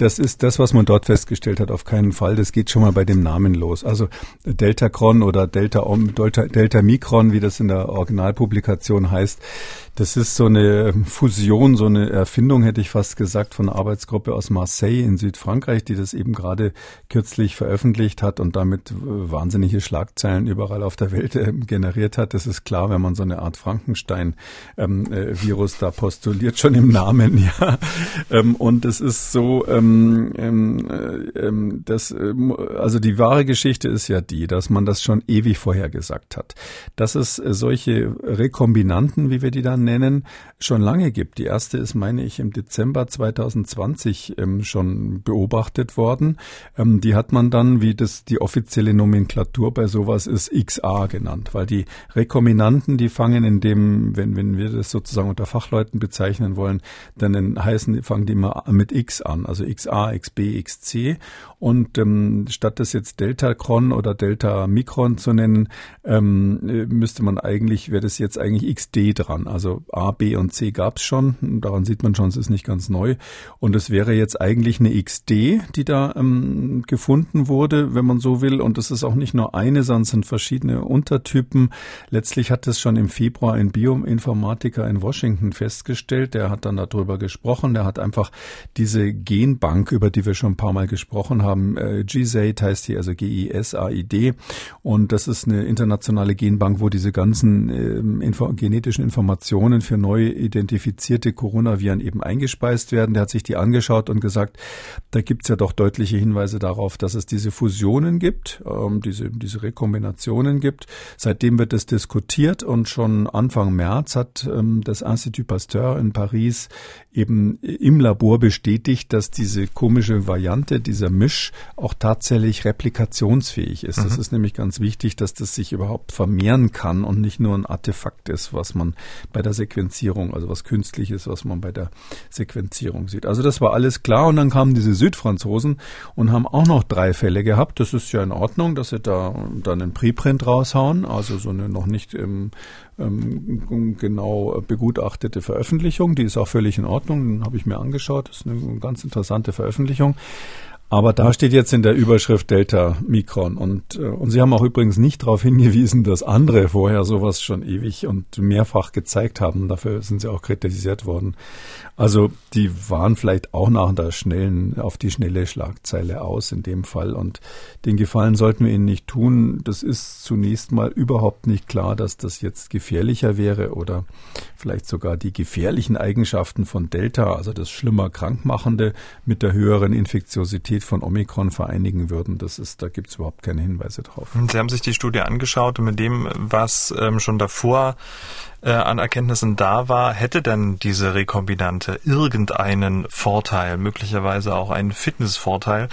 Das ist das, was man dort festgestellt hat, auf keinen Fall. Das geht schon mal bei dem Namen los. Also Deltacron oder Delta, Delta, Delta Micron, wie das in der Originalpublikation heißt, das ist so eine Fusion, so eine Erfindung, hätte ich fast gesagt, von einer Arbeitsgruppe aus Marseille in Südfrankreich, die das eben gerade kürzlich veröffentlicht hat und damit wahnsinnige Schlagzeilen überall auf der Welt äh, generiert hat. Das ist klar, wenn man so eine Art Frankenstein-Virus ähm, äh, da postuliert, schon im Namen, ja. Ähm, und es ist so, ähm, ähm, äh, ähm das, äh, also die wahre Geschichte ist ja die, dass man das schon ewig vorher gesagt hat. Dass es äh, solche Rekombinanten, wie wir die dann nennen, schon lange gibt. Die erste ist, meine ich, im Dezember 2020 ähm, schon beobachtet worden. Ähm, die hat man dann, wie das die offizielle Nomenklatur bei sowas ist, XA genannt, weil die Rekombinanten, die fangen in dem, wenn, wenn wir das sozusagen unter Fachleuten bezeichnen wollen, dann heißen, fangen die immer mit X an, also XA, XB, XC. Und ähm, statt das jetzt Delta-Cron oder Delta-Mikron zu nennen, ähm, müsste man eigentlich, wäre das jetzt eigentlich XD dran. Also A, B und C gab es schon. Daran sieht man schon, es ist nicht ganz neu. Und es wäre jetzt eigentlich eine XD, die da ähm, gefunden wurde, wenn man so will. Und es ist auch nicht nur eine, sondern es sind verschiedene Untertypen. Letztlich hat es schon im Februar ein Bioinformatiker in Washington festgestellt. Der hat dann darüber gesprochen. Der hat einfach diese Genbank, über die wir schon ein paar Mal gesprochen haben, äh, GSAID heißt die, also G-I-S-A-I-D. Und das ist eine internationale Genbank, wo diese ganzen äh, info genetischen Informationen für neu identifizierte Coronaviren eben eingespeist werden. Der hat sich die angeschaut und gesagt, da gibt's ja doch deutliche Hinweise darauf, dass es diese Fusionen gibt, ähm, diese, diese Rekombinationen gibt. Seitdem wird es diskutiert und schon Anfang März hat ähm, das Institut Pasteur in Paris eben im Labor bestätigt, dass diese komische Variante, dieser Misch auch tatsächlich replikationsfähig ist. Mhm. Das ist nämlich ganz wichtig, dass das sich überhaupt vermehren kann und nicht nur ein Artefakt ist, was man bei der Sequenzierung, also was künstliches, was man bei der Sequenzierung sieht. Also das war alles klar und dann kamen diese Südfranzosen und haben auch noch drei Fälle gehabt. Das ist ja in Ordnung, dass sie da dann einen Preprint raushauen, also so eine noch nicht ähm, ähm, genau begutachtete Veröffentlichung. Die ist auch völlig in Ordnung, den habe ich mir angeschaut. Das ist eine ganz interessante Veröffentlichung. Aber da steht jetzt in der Überschrift Delta Mikron. Und, äh, und Sie haben auch übrigens nicht darauf hingewiesen, dass andere vorher sowas schon ewig und mehrfach gezeigt haben. Dafür sind sie auch kritisiert worden. Also die waren vielleicht auch nach der schnellen, auf die schnelle Schlagzeile aus in dem Fall. Und den Gefallen sollten wir ihnen nicht tun. Das ist zunächst mal überhaupt nicht klar, dass das jetzt gefährlicher wäre oder vielleicht sogar die gefährlichen Eigenschaften von Delta, also das schlimmer Krankmachende, mit der höheren Infektiosität von Omikron vereinigen würden. Das ist, da gibt es überhaupt keine Hinweise drauf. Sie haben sich die Studie angeschaut und mit dem, was ähm, schon davor äh, an Erkenntnissen da war, hätte denn diese Rekombinante irgendeinen Vorteil, möglicherweise auch einen Fitnessvorteil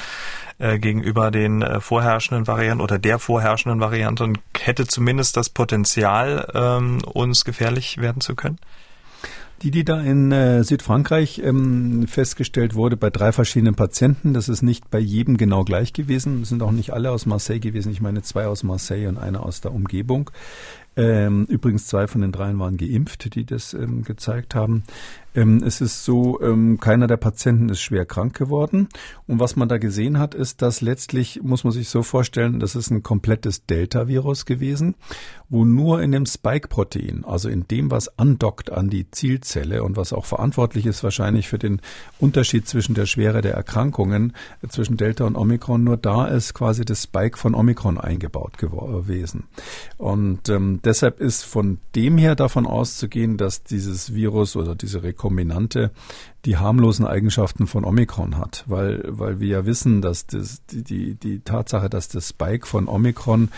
äh, gegenüber den äh, vorherrschenden Varianten oder der vorherrschenden Variante und hätte zumindest das Potenzial, ähm, uns gefährlich werden zu können? Die, die da in äh, Südfrankreich ähm, festgestellt wurde bei drei verschiedenen Patienten, das ist nicht bei jedem genau gleich gewesen, das sind auch nicht alle aus Marseille gewesen, ich meine zwei aus Marseille und einer aus der Umgebung. Ähm, übrigens zwei von den dreien waren geimpft, die das ähm, gezeigt haben. Ähm, es ist so, ähm, keiner der Patienten ist schwer krank geworden. Und was man da gesehen hat, ist, dass letztlich, muss man sich so vorstellen, das ist ein komplettes Delta-Virus gewesen, wo nur in dem Spike-Protein, also in dem, was andockt an die Zielzelle und was auch verantwortlich ist wahrscheinlich für den Unterschied zwischen der Schwere der Erkrankungen äh, zwischen Delta und Omikron, nur da ist quasi das Spike von Omikron eingebaut gewesen. Und ähm, deshalb ist von dem her davon auszugehen, dass dieses Virus oder diese Rekombinante die harmlosen Eigenschaften von Omikron hat, weil, weil wir ja wissen, dass das, die, die, die Tatsache, dass das Spike von Omikron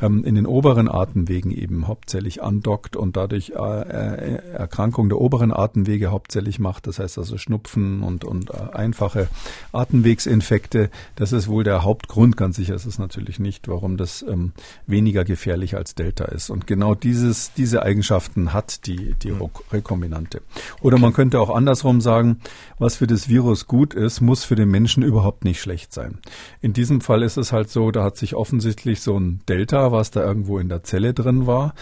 ähm, in den oberen Atemwegen eben hauptsächlich andockt und dadurch äh, äh, Erkrankung der oberen Atemwege hauptsächlich macht. Das heißt also Schnupfen und, und äh, einfache Atemwegsinfekte. Das ist wohl der Hauptgrund, ganz sicher ist es natürlich nicht, warum das ähm, weniger gefährlich als Delta ist. Und genau dieses, diese Eigenschaften hat die, die hm. Rekombinante. Oder okay. man könnte auch andersrum sagen, was für das Virus gut ist, muss für den Menschen überhaupt nicht schlecht sein. In diesem Fall ist es halt so, da hat sich offensichtlich so ein Delta was da irgendwo in der Zelle drin war,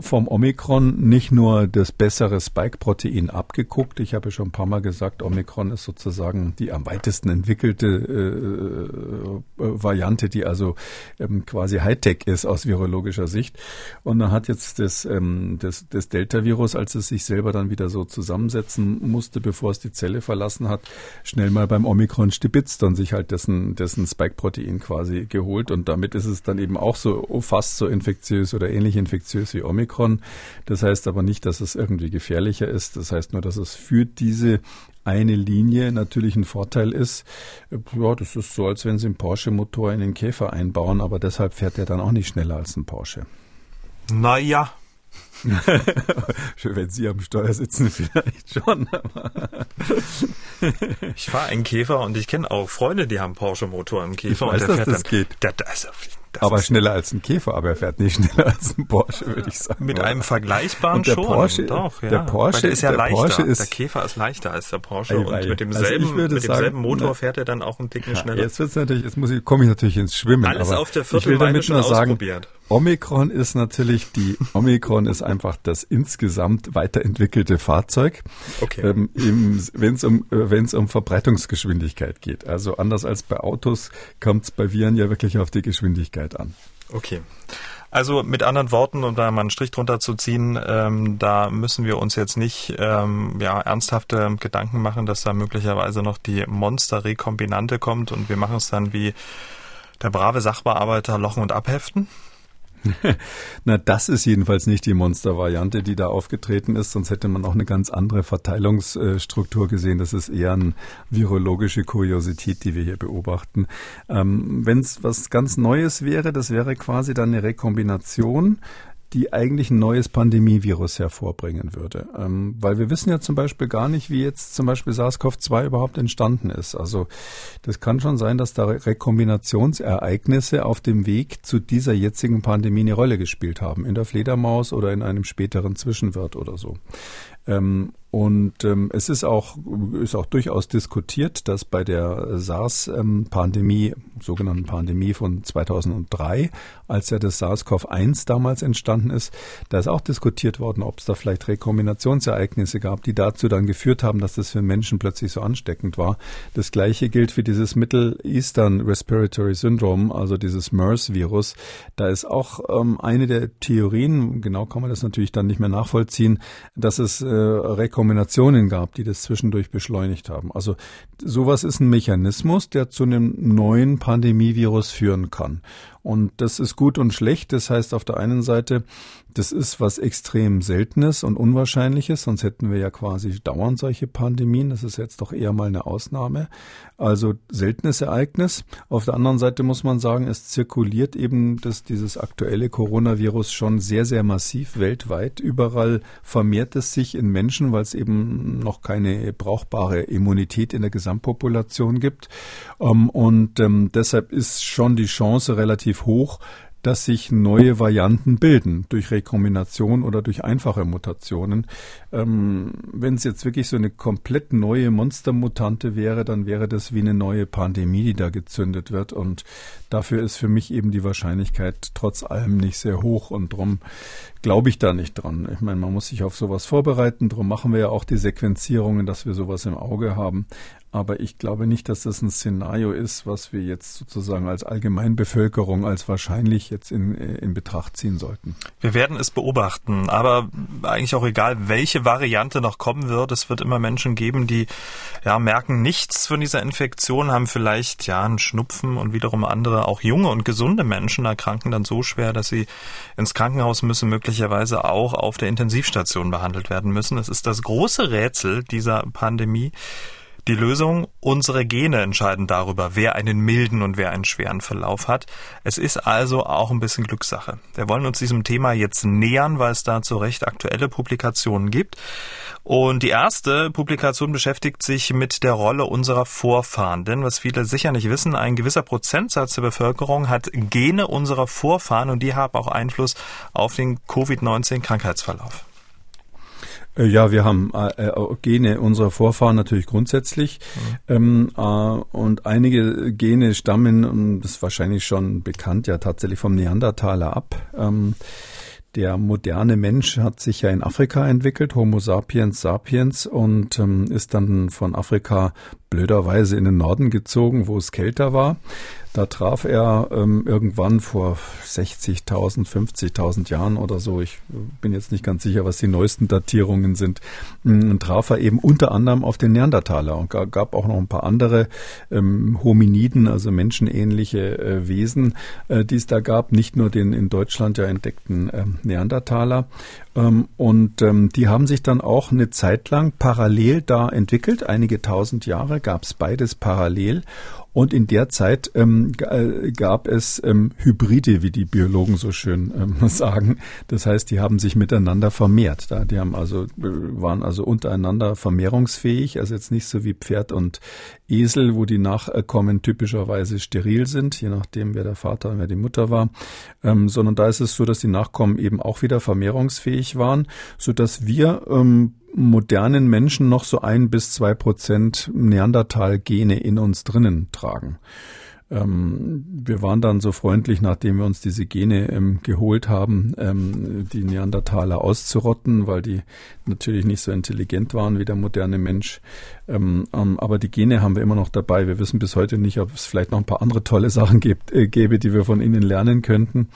vom Omikron nicht nur das bessere Spike-Protein abgeguckt. Ich habe schon ein paar Mal gesagt, Omikron ist sozusagen die am weitesten entwickelte äh, äh, Variante, die also ähm, quasi Hightech ist aus virologischer Sicht. Und dann hat jetzt das, ähm, das, das Delta-Virus, als es sich selber dann wieder so zusammensetzen musste, bevor es die Zelle verlassen hat, schnell mal beim Omikron stibitzt und sich halt dessen, dessen Spike-Protein quasi geholt. Und damit ist es dann eben auch so fast so infektiös oder ähnlich infektiös wie Omikron. Das heißt aber nicht, dass es irgendwie gefährlicher ist. Das heißt nur, dass es für diese eine Linie natürlich ein Vorteil ist. Ja, das ist so, als wenn Sie einen Porsche-Motor in den Käfer einbauen, aber deshalb fährt er dann auch nicht schneller als ein Porsche. Naja, Wenn Sie am Steuer sitzen, vielleicht schon. ich fahre einen Käfer und ich kenne auch Freunde, die haben Porsche-Motor im Käfer. Ich weiß, und der dass fährt das dann, geht. Der, das, das aber schneller als ein Käfer, aber er fährt nicht schneller als ein Porsche, würde ich sagen. Mit einem vergleichbaren und der schon. Porsche, Doch, ja. Der Porsche, der ist ja der leichter. Porsche ist, der Käfer ist leichter als der Porsche Ei, und ei. mit Also demselben, würde mit demselben sagen, Motor na, fährt er dann auch ein Ticken Ja, schneller. jetzt wird's natürlich, jetzt muss ich, komme ich natürlich ins Schwimmen. Alles auf der damit schon nur sagen, ausprobiert. Omikron ist natürlich die, Omikron ist einfach das insgesamt weiterentwickelte Fahrzeug, Okay. ähm, wenn es um, äh, wenn's um Verbreitungsgeschwindigkeit geht. Also anders als bei Autos kommt es bei Viren ja wirklich auf die Geschwindigkeit an. Okay. Also mit anderen Worten, um da mal einen Strich drunter zu ziehen, ähm, da müssen wir uns jetzt nicht ähm, ja, ernsthafte Gedanken machen, dass da möglicherweise noch die Monster-Rekombinante kommt und wir machen es dann wie der brave Sachbearbeiter lochen und abheften. Na, das ist jedenfalls nicht die Monstervariante, die da aufgetreten ist, sonst hätte man auch eine ganz andere Verteilungsstruktur gesehen. Das ist eher eine virologische Kuriosität, die wir hier beobachten. Ähm, Wenn es was ganz Neues wäre, das wäre quasi dann eine Rekombination die eigentlich ein neues Pandemievirus hervorbringen würde. Ähm, weil wir wissen ja zum Beispiel gar nicht, wie jetzt zum Beispiel SARS-CoV-2 überhaupt entstanden ist. Also das kann schon sein, dass da Rekombinationsereignisse auf dem Weg zu dieser jetzigen Pandemie eine Rolle gespielt haben, in der Fledermaus oder in einem späteren Zwischenwirt oder so. Ähm, und ähm, es ist auch, ist auch durchaus diskutiert, dass bei der SARS-Pandemie sogenannten Pandemie von 2003, als ja das SARS-CoV-1 damals entstanden ist. Da ist auch diskutiert worden, ob es da vielleicht Rekombinationsereignisse gab, die dazu dann geführt haben, dass das für Menschen plötzlich so ansteckend war. Das gleiche gilt für dieses Middle Eastern Respiratory Syndrome, also dieses MERS-Virus. Da ist auch ähm, eine der Theorien, genau kann man das natürlich dann nicht mehr nachvollziehen, dass es äh, Rekombinationen gab, die das zwischendurch beschleunigt haben. Also sowas ist ein Mechanismus, der zu einem neuen Pandemievirus führen kann. Und das ist gut und schlecht. Das heißt auf der einen Seite, das ist was extrem Seltenes und Unwahrscheinliches, sonst hätten wir ja quasi dauernd solche Pandemien. Das ist jetzt doch eher mal eine Ausnahme. Also seltenes Ereignis. Auf der anderen Seite muss man sagen, es zirkuliert eben das, dieses aktuelle Coronavirus schon sehr, sehr massiv weltweit. Überall vermehrt es sich in Menschen, weil es eben noch keine brauchbare Immunität in der Gesamtpopulation gibt. Ähm, und ähm, deshalb ist schon die Chance relativ hoch, dass sich neue Varianten bilden durch Rekombination oder durch einfache Mutationen. Ähm, Wenn es jetzt wirklich so eine komplett neue Monstermutante wäre, dann wäre das wie eine neue Pandemie, die da gezündet wird. Und dafür ist für mich eben die Wahrscheinlichkeit trotz allem nicht sehr hoch. Und darum glaube ich da nicht dran. Ich meine, man muss sich auf sowas vorbereiten. Darum machen wir ja auch die Sequenzierungen, dass wir sowas im Auge haben. Aber ich glaube nicht, dass das ein Szenario ist, was wir jetzt sozusagen als Allgemeinbevölkerung als wahrscheinlich jetzt in, in Betracht ziehen sollten. Wir werden es beobachten, aber eigentlich auch egal, welche Variante noch kommen wird. Es wird immer Menschen geben, die ja merken nichts von dieser Infektion, haben vielleicht ja einen Schnupfen und wiederum andere, auch junge und gesunde Menschen erkranken dann so schwer, dass sie ins Krankenhaus müssen, möglicherweise auch auf der Intensivstation behandelt werden müssen. Es ist das große Rätsel dieser Pandemie die Lösung, unsere Gene entscheiden darüber, wer einen milden und wer einen schweren Verlauf hat. Es ist also auch ein bisschen Glückssache. Wir wollen uns diesem Thema jetzt nähern, weil es dazu recht aktuelle Publikationen gibt. Und die erste Publikation beschäftigt sich mit der Rolle unserer Vorfahren. Denn was viele sicher nicht wissen, ein gewisser Prozentsatz der Bevölkerung hat Gene unserer Vorfahren und die haben auch Einfluss auf den Covid-19-Krankheitsverlauf. Äh, ja, wir haben äh, äh, Gene unserer Vorfahren natürlich grundsätzlich. Mhm. Ähm, äh, und einige Gene stammen, das ist wahrscheinlich schon bekannt, ja tatsächlich vom Neandertaler ab. Ähm, der moderne Mensch hat sich ja in Afrika entwickelt, Homo sapiens sapiens, und ähm, ist dann von Afrika blöderweise in den Norden gezogen, wo es kälter war. Da traf er ähm, irgendwann vor 60.000, 50.000 Jahren oder so, ich bin jetzt nicht ganz sicher, was die neuesten Datierungen sind, ähm, traf er eben unter anderem auf den Neandertaler. Und gab auch noch ein paar andere ähm, Hominiden, also menschenähnliche äh, Wesen, äh, die es da gab, nicht nur den in Deutschland ja entdeckten äh, Neandertaler. Ähm, und ähm, die haben sich dann auch eine Zeit lang parallel da entwickelt, einige tausend Jahre gab es beides parallel. Und in der Zeit ähm, äh, gab es ähm, Hybride, wie die Biologen so schön ähm, sagen. Das heißt, die haben sich miteinander vermehrt. Da, die haben also, äh, waren also untereinander vermehrungsfähig, also jetzt nicht so wie Pferd und Esel, wo die Nachkommen typischerweise steril sind, je nachdem, wer der Vater und wer die Mutter war, ähm, sondern da ist es so, dass die Nachkommen eben auch wieder vermehrungsfähig waren, so dass wir ähm, modernen Menschen noch so ein bis zwei Prozent Neandertal-Gene in uns drinnen tragen. Ähm, wir waren dann so freundlich, nachdem wir uns diese Gene ähm, geholt haben, ähm, die Neandertaler auszurotten, weil die natürlich nicht so intelligent waren wie der moderne Mensch. Ähm, ähm, aber die Gene haben wir immer noch dabei. Wir wissen bis heute nicht, ob es vielleicht noch ein paar andere tolle Sachen gibt, äh, gäbe, die wir von ihnen lernen könnten.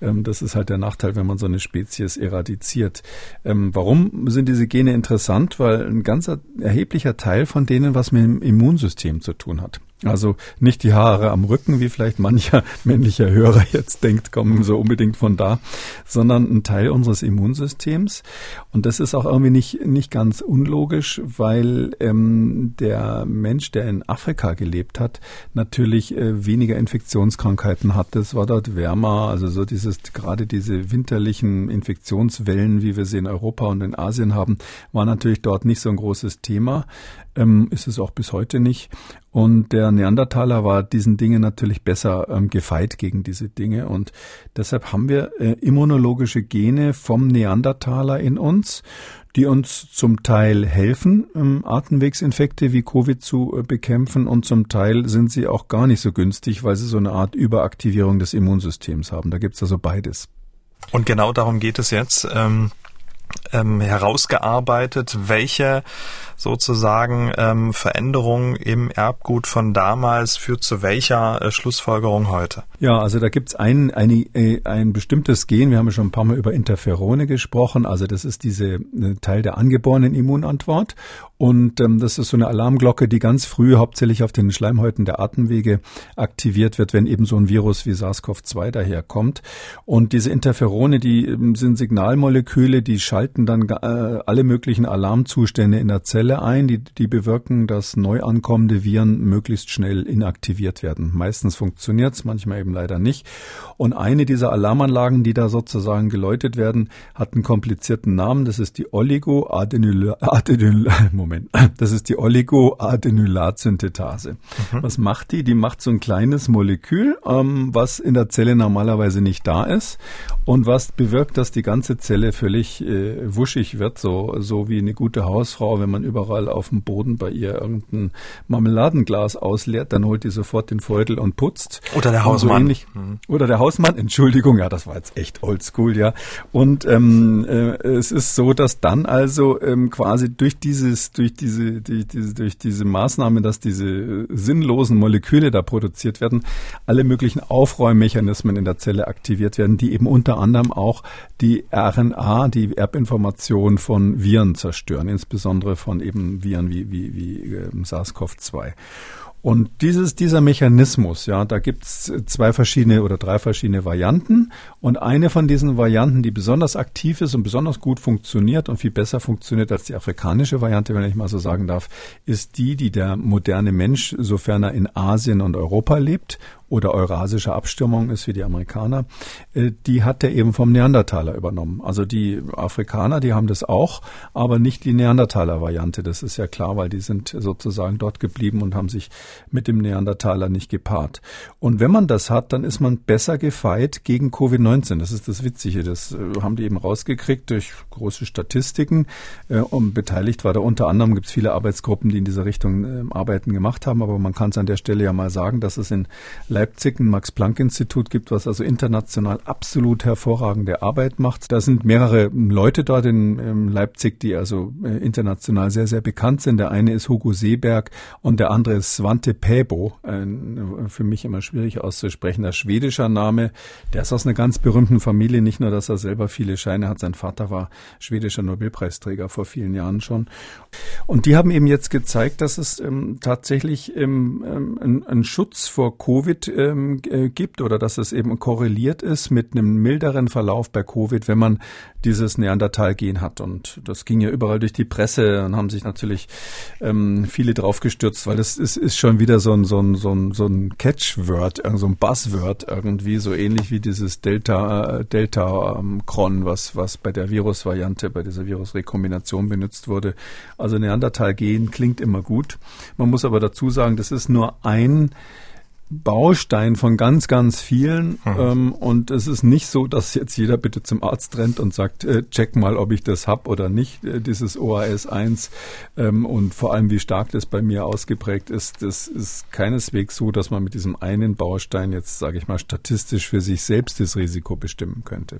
Ähm, das ist halt der Nachteil, wenn man so eine Spezies eradiziert. warum sind diese Gene interessant? Weil ein ganz erheblicher Teil von denen was mit dem Immunsystem zu tun hat. Also nicht die Haare am Rücken, wie vielleicht mancher männlicher Hörer jetzt denkt, kommen so unbedingt von da, sondern ein Teil unseres Immunsystems. Und das ist auch irgendwie nicht, nicht ganz unlogisch, weil ähm, der Mensch, der in Afrika gelebt hat, natürlich äh, weniger Infektionskrankheiten hatte. Es war dort wärmer, also so dieses, gerade diese winterlichen Infektionswellen, wie wir sie in Europa und in Asien haben, war natürlich dort nicht so ein großes Thema. Ähm, ist es auch bis heute nicht. Und der Neandertaler war diesen Dingen natürlich besser ähm, gefeit gegen diese Dinge. Und deshalb haben wir äh, immunologische Gene vom Neandertaler in uns, die uns zum Teil helfen, ähm, Atemwegsinfekte wie Covid zu äh, bekämpfen und zum Teil sind sie auch gar nicht so günstig, weil sie so eine Art Überaktivierung des Immunsystems haben. Da gibt's also beides. Und genau darum geht es jetzt. Ähm ähm, herausgearbeitet, welche sozusagen ähm, Veränderung im Erbgut von damals führt zu welcher äh, Schlussfolgerung heute? Ja, also da gibt's ein, ein, äh, ein bestimmtes Gen, wir haben ja schon ein paar Mal über Interferone gesprochen, also das ist diese äh, Teil der angeborenen Immunantwort und ähm, das ist so eine Alarmglocke, die ganz früh hauptsächlich auf den Schleimhäuten der Atemwege aktiviert wird, wenn eben so ein Virus wie SARS-CoV-2 daherkommt. Und diese Interferone, die ähm, sind Signalmoleküle, die schalten dann äh, alle möglichen Alarmzustände in der Zelle ein, die, die bewirken, dass neu ankommende Viren möglichst schnell inaktiviert werden. Meistens funktioniert's, manchmal eben leider nicht. Und eine dieser Alarmanlagen, die da sozusagen geläutet werden, hat einen komplizierten Namen. Das ist die Oligoadenyl Moment, das ist die Oligoadenylatsynthetase. Mhm. Was macht die? Die macht so ein kleines Molekül, ähm, was in der Zelle normalerweise nicht da ist und was bewirkt, dass die ganze Zelle völlig äh, wuschig wird, so, so wie eine gute Hausfrau, wenn man überall auf dem Boden bei ihr irgendein Marmeladenglas ausleert, dann holt die sofort den Feudel und putzt. Oder der Hausmann. So mhm. Oder der Hausmann, Entschuldigung, ja, das war jetzt echt oldschool, ja. Und ähm, äh, es ist so, dass dann also ähm, quasi durch dieses, durch diese, durch diese, durch diese Maßnahme, dass diese äh, sinnlosen Moleküle da produziert werden, alle möglichen Aufräummechanismen in der Zelle aktiviert werden, die eben unter anderem auch die RNA, die Erbinformation von Viren zerstören, insbesondere von eben Viren wie, wie, wie äh, SARS-CoV-2. Und dieses, dieser Mechanismus, ja, da gibt's zwei verschiedene oder drei verschiedene Varianten. Und eine von diesen Varianten, die besonders aktiv ist und besonders gut funktioniert und viel besser funktioniert als die afrikanische Variante, wenn ich mal so sagen darf, ist die, die der moderne Mensch, sofern er in Asien und Europa lebt oder eurasische Abstimmung ist wie die Amerikaner, äh, die hat er eben vom Neandertaler übernommen. Also die Afrikaner, die haben das auch, aber nicht die Neandertaler-Variante. Das ist ja klar, weil die sind sozusagen dort geblieben und haben sich mit dem Neandertaler nicht gepaart. Und wenn man das hat, dann ist man besser gefeit gegen Covid-19. Das ist das Witzige. Das äh, haben die eben rausgekriegt durch große Statistiken. Äh, und beteiligt war da unter anderem, gibt es viele Arbeitsgruppen, die in dieser Richtung Arbeiten gemacht haben. Aber man kann es an der Stelle ja mal sagen, dass es in Leipzig ein Max-Planck-Institut gibt, was also international absolut hervorragende Arbeit macht. Da sind mehrere Leute dort in, in Leipzig, die also äh, international sehr, sehr bekannt sind. Der eine ist Hugo Seeberg und der andere ist Svante Päbo, ein für mich immer schwierig auszusprechender schwedischer Name. Der ist aus einer ganz berühmten Familie, nicht nur, dass er selber viele Scheine hat, sein Vater war schwedischer Nobelpreisträger vor vielen Jahren schon. Und die haben eben jetzt gezeigt, dass es ähm, tatsächlich ähm, ähm, ein Schutz vor Covid ähm, äh, gibt oder dass es eben korreliert ist mit einem milderen Verlauf bei Covid, wenn man dieses Neandertal-Gen hat. Und das ging ja überall durch die Presse und haben sich natürlich ähm, viele draufgestürzt, weil das ist, ist schon wieder so ein, so ein, so ein, so ein Catchword, so ein Buzzword irgendwie, so ähnlich wie dieses Delta, äh, Delta ähm, was, was bei der Virusvariante, bei dieser Virusrekombination benutzt wurde. Also Neandertal-Gen klingt immer gut. Man muss aber dazu sagen, das ist nur ein Baustein von ganz, ganz vielen. Mhm. Ähm, und es ist nicht so, dass jetzt jeder bitte zum Arzt rennt und sagt, äh, check mal, ob ich das hab oder nicht, äh, dieses OAS 1. Ähm, und vor allem, wie stark das bei mir ausgeprägt ist, das ist keineswegs so, dass man mit diesem einen Baustein jetzt, sage ich mal, statistisch für sich selbst das Risiko bestimmen könnte.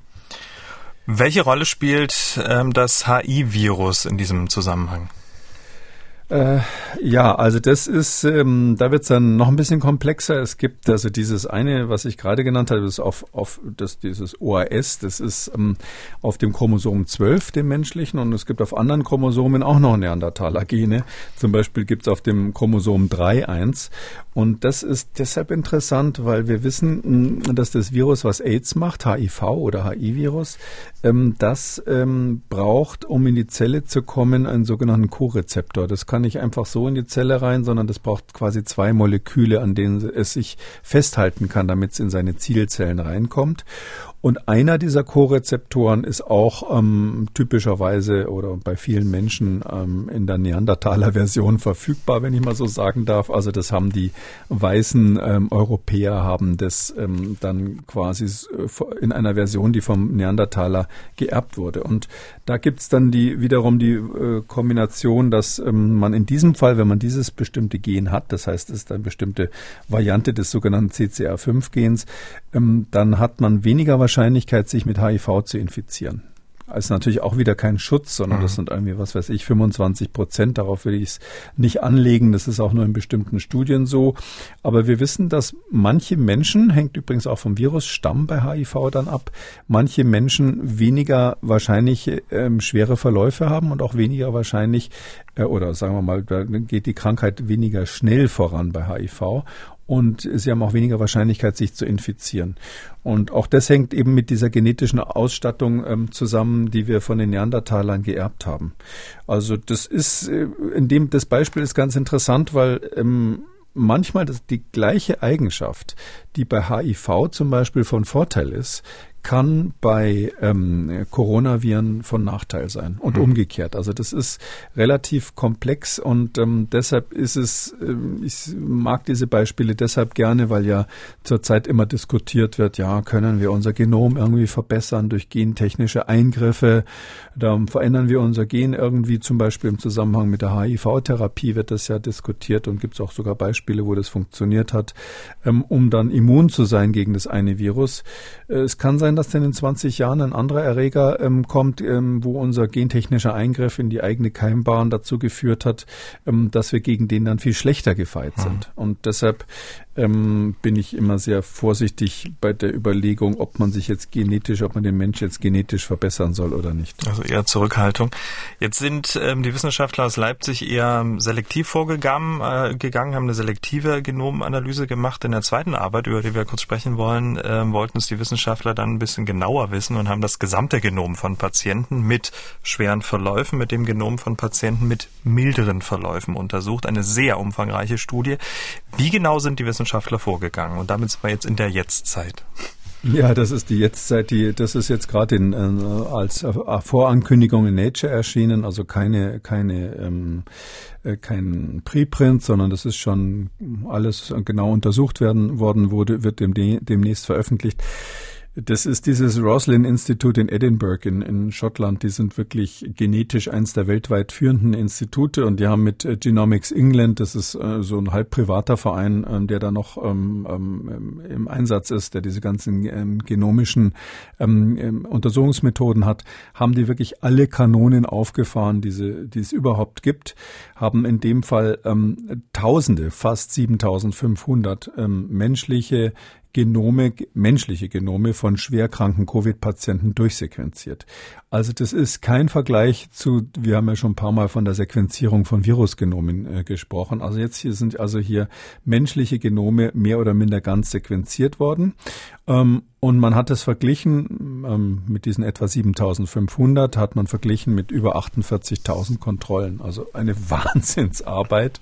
Welche Rolle spielt ähm, das HI-Virus in diesem Zusammenhang? Äh, ja, also das ist, ähm, da wird es dann noch ein bisschen komplexer. Es gibt also dieses eine, was ich gerade genannt habe, das auf, auf das, dieses OAS, das ist ähm, auf dem Chromosom 12, dem menschlichen, und es gibt auf anderen Chromosomen auch noch Neandertaler-Gene. Zum Beispiel gibt es auf dem Chromosom 3 eins. Und das ist deshalb interessant, weil wir wissen, dass das Virus, was AIDS macht, HIV oder HIV-Virus, ähm, das ähm, braucht, um in die Zelle zu kommen, einen sogenannten Co-Rezeptor. Das kann kann nicht einfach so in die Zelle rein, sondern das braucht quasi zwei Moleküle, an denen es sich festhalten kann, damit es in seine Zielzellen reinkommt. Und einer dieser Co-Rezeptoren ist auch ähm, typischerweise oder bei vielen Menschen ähm, in der Neandertaler-Version verfügbar, wenn ich mal so sagen darf. Also das haben die weißen ähm, Europäer haben das ähm, dann quasi äh, in einer Version, die vom Neandertaler geerbt wurde. Und da gibt's dann die wiederum die äh, Kombination, dass ähm, man in diesem Fall, wenn man dieses bestimmte Gen hat, das heißt, es ist eine bestimmte Variante des sogenannten CCR5-Gens, ähm, dann hat man weniger Wahrscheinlichkeit, sich mit HIV zu infizieren. Also natürlich auch wieder kein Schutz, sondern das mhm. sind irgendwie, was weiß ich, 25 Prozent. Darauf will ich es nicht anlegen. Das ist auch nur in bestimmten Studien so. Aber wir wissen, dass manche Menschen, hängt übrigens auch vom Virusstamm bei HIV dann ab, manche Menschen weniger wahrscheinlich ähm, schwere Verläufe haben und auch weniger wahrscheinlich, äh, oder sagen wir mal, da geht die Krankheit weniger schnell voran bei HIV und sie haben auch weniger Wahrscheinlichkeit, sich zu infizieren. Und auch das hängt eben mit dieser genetischen Ausstattung ähm, zusammen, die wir von den Neandertalern geerbt haben. Also das ist, äh, in dem, das Beispiel ist ganz interessant, weil ähm, manchmal das, die gleiche Eigenschaft, die bei HIV zum Beispiel von Vorteil ist, kann bei ähm, Coronaviren von Nachteil sein und mhm. umgekehrt. Also das ist relativ komplex und ähm, deshalb ist es, äh, ich mag diese Beispiele deshalb gerne, weil ja zurzeit immer diskutiert wird, ja, können wir unser Genom irgendwie verbessern durch gentechnische Eingriffe, da verändern wir unser Gen irgendwie zum Beispiel im Zusammenhang mit der HIV-Therapie wird das ja diskutiert und gibt es auch sogar Beispiele, wo das funktioniert hat, ähm, um dann immun zu sein gegen das eine Virus. Äh, es kann sein, dass denn in 20 Jahren ein anderer Erreger ähm, kommt, ähm, wo unser gentechnischer Eingriff in die eigene Keimbahn dazu geführt hat, ähm, dass wir gegen den dann viel schlechter gefeit sind. Mhm. Und deshalb ähm, bin ich immer sehr vorsichtig bei der Überlegung, ob man sich jetzt genetisch, ob man den Mensch jetzt genetisch verbessern soll oder nicht. Also eher Zurückhaltung. Jetzt sind ähm, die Wissenschaftler aus Leipzig eher selektiv vorgegangen, äh, gegangen, haben eine selektive Genomanalyse gemacht. In der zweiten Arbeit, über die wir kurz sprechen wollen, äh, wollten es die Wissenschaftler dann ein bisschen genauer wissen und haben das gesamte Genom von Patienten mit schweren Verläufen, mit dem Genom von Patienten mit milderen Verläufen untersucht. Eine sehr umfangreiche Studie. Wie genau sind die Wissenschaftler Wissenschaftler vorgegangen. Und damit sind wir jetzt in der Jetztzeit. Ja, das ist die Jetztzeit, die, das ist jetzt gerade äh, als äh, Vorankündigung in Nature erschienen, also keine, keine, ähm, äh, kein Preprint, sondern das ist schon alles genau untersucht werden worden, wurde, wird dem, demnächst veröffentlicht. Das ist dieses Roslin Institut in Edinburgh in, in Schottland. Die sind wirklich genetisch eins der weltweit führenden Institute und die haben mit äh, Genomics England, das ist äh, so ein halb privater Verein, ähm, der da noch ähm, ähm, im Einsatz ist, der diese ganzen ähm, genomischen ähm, ähm, Untersuchungsmethoden hat, haben die wirklich alle Kanonen aufgefahren, diese, die es überhaupt gibt, haben in dem Fall Tausende, fast 7500 menschliche Genome, menschliche Genome von schwerkranken Covid-Patienten durchsequenziert. Also das ist kein Vergleich zu, wir haben ja schon ein paar Mal von der Sequenzierung von Virusgenomen äh, gesprochen. Also jetzt hier sind also hier menschliche Genome mehr oder minder ganz sequenziert worden. Ähm, und man hat es verglichen ähm, mit diesen etwa 7500, hat man verglichen mit über 48.000 Kontrollen. Also eine Wahnsinnsarbeit,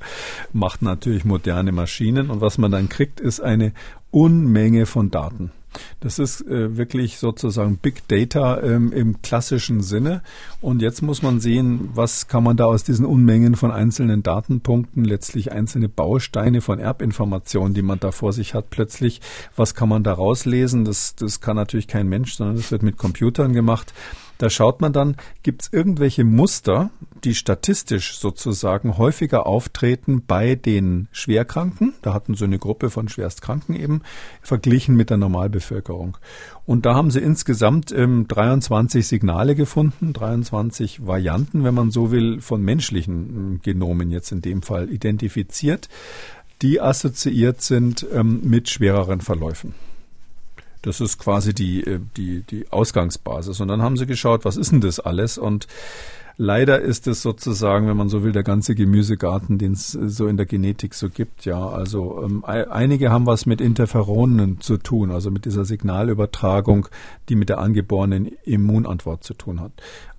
macht natürlich moderne Maschinen. Und was man dann kriegt, ist eine Unmenge von Daten. Das ist äh, wirklich sozusagen Big Data ähm, im klassischen Sinne. Und jetzt muss man sehen, was kann man da aus diesen Unmengen von einzelnen Datenpunkten, letztlich einzelne Bausteine von Erbinformationen, die man da vor sich hat, plötzlich, was kann man da rauslesen? Das, das kann natürlich kein Mensch, sondern das wird mit Computern gemacht. Da schaut man dann, gibt es irgendwelche Muster, die statistisch sozusagen häufiger auftreten bei den Schwerkranken. Da hatten sie eine Gruppe von Schwerstkranken eben verglichen mit der Normalbevölkerung. Und da haben sie insgesamt ähm, 23 Signale gefunden, 23 Varianten, wenn man so will, von menschlichen ähm, Genomen jetzt in dem Fall identifiziert, die assoziiert sind ähm, mit schwereren Verläufen. Das ist quasi die, äh, die, die Ausgangsbasis. Und dann haben sie geschaut, was ist denn das alles? Und leider ist es sozusagen, wenn man so will, der ganze Gemüsegarten, den es so in der Genetik so gibt. Ja, also ähm, einige haben was mit Interferonen zu tun, also mit dieser Signalübertragung, die mit der angeborenen Immunantwort zu tun hat.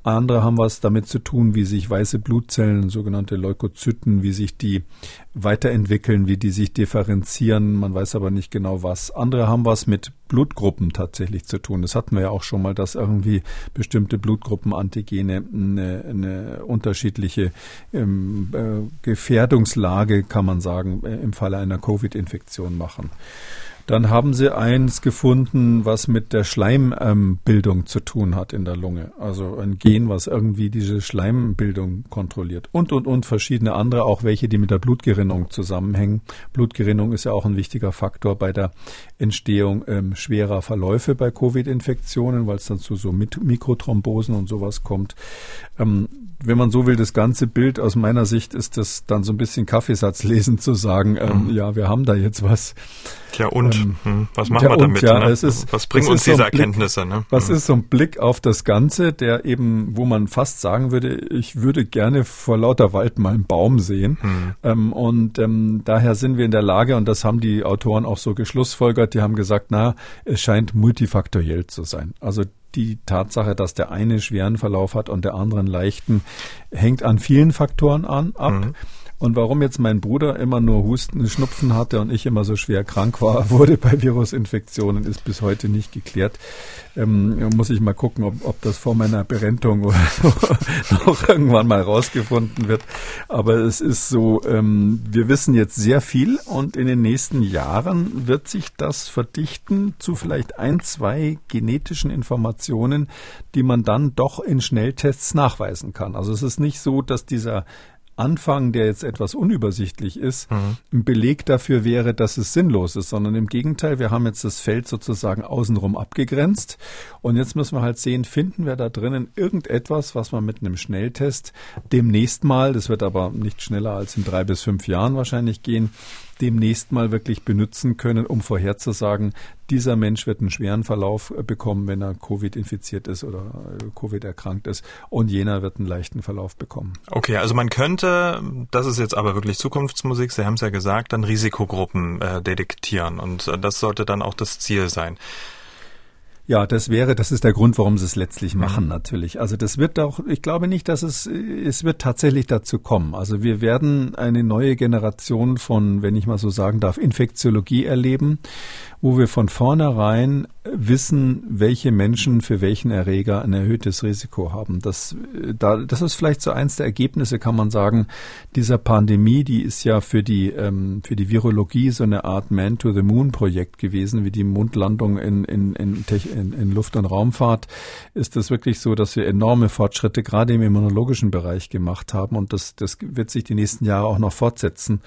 Andere haben was damit zu tun, wie sich weiße Blutzellen, sogenannte Leukozyten, wie sich die weiterentwickeln, wie die sich differenzieren. Man weiß aber nicht genau was. Andere haben was mit Blutgruppen tatsächlich zu tun. Das hatten wir ja auch schon mal, dass irgendwie bestimmte Blutgruppenantigene eine, eine unterschiedliche ähm, äh, Gefährdungslage, kann man sagen, äh, im Falle einer Covid-Infektion machen. Dann haben sie eins gefunden, was mit der Schleimbildung ähm, zu tun hat in der Lunge. Also ein Gen, was irgendwie diese Schleimbildung kontrolliert. Und, und, und verschiedene andere, auch welche, die mit der Blutgerinnung zusammenhängen. Blutgerinnung ist ja auch ein wichtiger Faktor bei der Entstehung ähm, schwerer Verläufe bei Covid-Infektionen, weil es dann zu so Mikrothrombosen und sowas kommt. Ähm, wenn man so will, das ganze Bild aus meiner Sicht ist das dann so ein bisschen Kaffeesatzlesen zu sagen, ähm, mhm. ja, wir haben da jetzt was. Tja, und ähm, hm, was machen wir damit? Ja, ne? ist, was bringen uns diese so Blick, Erkenntnisse? Ne? Was mhm. ist so ein Blick auf das Ganze, der eben, wo man fast sagen würde, ich würde gerne vor lauter Wald mal einen Baum sehen. Mhm. Ähm, und ähm, daher sind wir in der Lage, und das haben die Autoren auch so geschlussfolgert, die haben gesagt, na, es scheint multifaktoriell zu sein. Also die Tatsache, dass der eine schweren Verlauf hat und der andere einen leichten, hängt an vielen Faktoren an, ab. Mhm. Und warum jetzt mein Bruder immer nur Husten, Schnupfen hatte und ich immer so schwer krank war, wurde bei Virusinfektionen, ist bis heute nicht geklärt. Ähm, muss ich mal gucken, ob, ob das vor meiner Berentung noch irgendwann mal rausgefunden wird. Aber es ist so, ähm, wir wissen jetzt sehr viel und in den nächsten Jahren wird sich das verdichten zu vielleicht ein, zwei genetischen Informationen, die man dann doch in Schnelltests nachweisen kann. Also es ist nicht so, dass dieser Anfang, der jetzt etwas unübersichtlich ist, mhm. ein Beleg dafür wäre, dass es sinnlos ist, sondern im Gegenteil, wir haben jetzt das Feld sozusagen außenrum abgegrenzt und jetzt müssen wir halt sehen, finden wir da drinnen irgendetwas, was man mit einem Schnelltest demnächst mal, das wird aber nicht schneller als in drei bis fünf Jahren wahrscheinlich gehen, demnächst mal wirklich benutzen können, um vorherzusagen, dieser Mensch wird einen schweren Verlauf äh, bekommen, wenn er Covid infiziert ist oder äh, Covid erkrankt ist und jener wird einen leichten Verlauf bekommen. Okay, also man könnte, das ist jetzt aber wirklich Zukunftsmusik, Sie haben es ja gesagt, dann Risikogruppen äh, detektieren und äh, das sollte dann auch das Ziel sein. Ja, das wäre, das ist der Grund, warum sie es letztlich mhm. machen, natürlich. Also das wird auch, ich glaube nicht, dass es, es wird tatsächlich dazu kommen. Also wir werden eine neue Generation von, wenn ich mal so sagen darf, Infektiologie erleben, wo wir von vornherein wissen, welche Menschen für welchen Erreger ein erhöhtes Risiko haben. Das, da, das ist vielleicht so eins der Ergebnisse, kann man sagen, dieser Pandemie, die ist ja für die, ähm, für die Virologie so eine Art Man-to-the-Moon-Projekt gewesen, wie die Mondlandung in, in, in, in, in Luft- und Raumfahrt. Ist das wirklich so, dass wir enorme Fortschritte gerade im immunologischen Bereich gemacht haben und das, das wird sich die nächsten Jahre auch noch fortsetzen.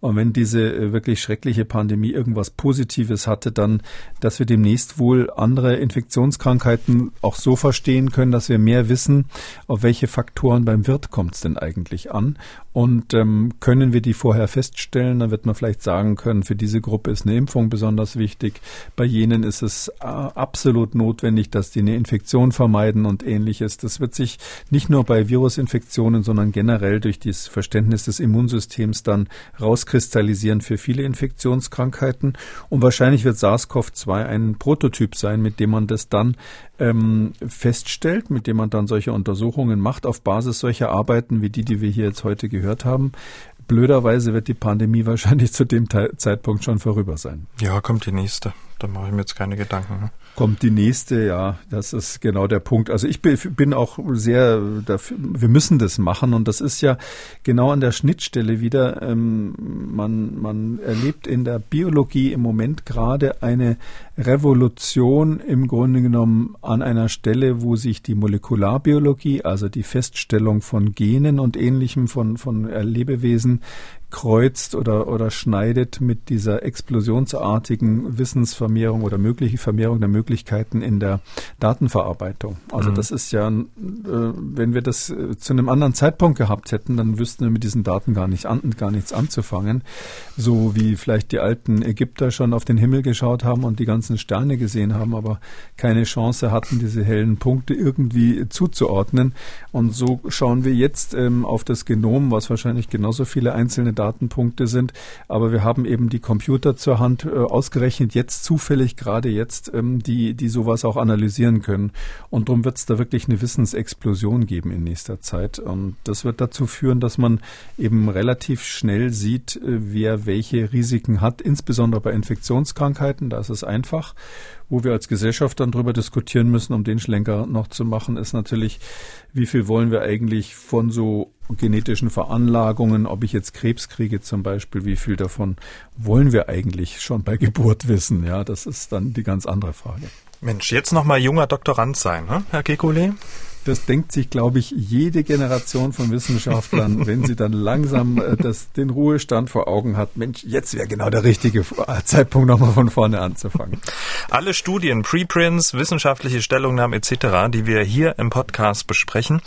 Und wenn diese äh, wirklich schreckliche Pandemie irgendwas Positives hatte, dann, dass wir demnächst wohl andere Infektionskrankheiten auch so verstehen können, dass wir mehr wissen, auf welche Faktoren beim Wirt kommt es denn eigentlich an und ähm, können wir die vorher feststellen, dann wird man vielleicht sagen können, für diese Gruppe ist eine Impfung besonders wichtig. Bei jenen ist es äh, absolut notwendig, dass die eine Infektion vermeiden und ähnliches. Das wird sich nicht nur bei Virusinfektionen, sondern generell durch das Verständnis des Immunsystems dann rauskristallisieren für viele Infektionskrankheiten. Und wahrscheinlich wird SARS-CoV-2 ein Prototyp sein, mit dem man das dann ähm, feststellt, mit dem man dann solche Untersuchungen macht, auf Basis solcher Arbeiten wie die, die wir hier jetzt heute gehört haben. Blöderweise wird die Pandemie wahrscheinlich zu dem Zeitpunkt schon vorüber sein. Ja, kommt die nächste. Da mache ich mir jetzt keine Gedanken. Kommt die nächste, ja, das ist genau der Punkt. Also ich bin auch sehr dafür, wir müssen das machen und das ist ja genau an der Schnittstelle wieder. Ähm, man, man erlebt in der Biologie im Moment gerade eine Revolution im Grunde genommen an einer Stelle, wo sich die Molekularbiologie, also die Feststellung von Genen und ähnlichem von, von Lebewesen kreuzt oder, oder schneidet mit dieser explosionsartigen Wissensvermehrung oder mögliche Vermehrung der Möglichkeiten in der Datenverarbeitung. Also mhm. das ist ja, äh, wenn wir das äh, zu einem anderen Zeitpunkt gehabt hätten, dann wüssten wir mit diesen Daten gar nicht an, gar nichts anzufangen. So wie vielleicht die alten Ägypter schon auf den Himmel geschaut haben und die ganzen Sterne gesehen haben, aber keine Chance hatten, diese hellen Punkte irgendwie zuzuordnen. Und so schauen wir jetzt ähm, auf das Genom, was wahrscheinlich genauso viele einzelne Datenpunkte sind. Aber wir haben eben die Computer zur Hand äh, ausgerechnet, jetzt zufällig gerade jetzt, ähm, die, die sowas auch analysieren können. Und darum wird es da wirklich eine Wissensexplosion geben in nächster Zeit. Und das wird dazu führen, dass man eben relativ schnell sieht, äh, wer welche Risiken hat, insbesondere bei Infektionskrankheiten. Da ist es einfach. Wo wir als Gesellschaft dann darüber diskutieren müssen, um den Schlenker noch zu machen, ist natürlich, wie viel wollen wir eigentlich von so genetischen Veranlagungen, ob ich jetzt Krebs kriege zum Beispiel, wie viel davon wollen wir eigentlich schon bei Geburt wissen? Ja, das ist dann die ganz andere Frage. Mensch, jetzt noch mal junger Doktorand sein, ne, Herr Kekulé? Das denkt sich, glaube ich, jede Generation von Wissenschaftlern, wenn sie dann langsam äh, das, den Ruhestand vor Augen hat. Mensch, jetzt wäre genau der richtige Zeitpunkt, nochmal von vorne anzufangen. Alle Studien, Preprints, wissenschaftliche Stellungnahmen etc., die wir hier im Podcast besprechen,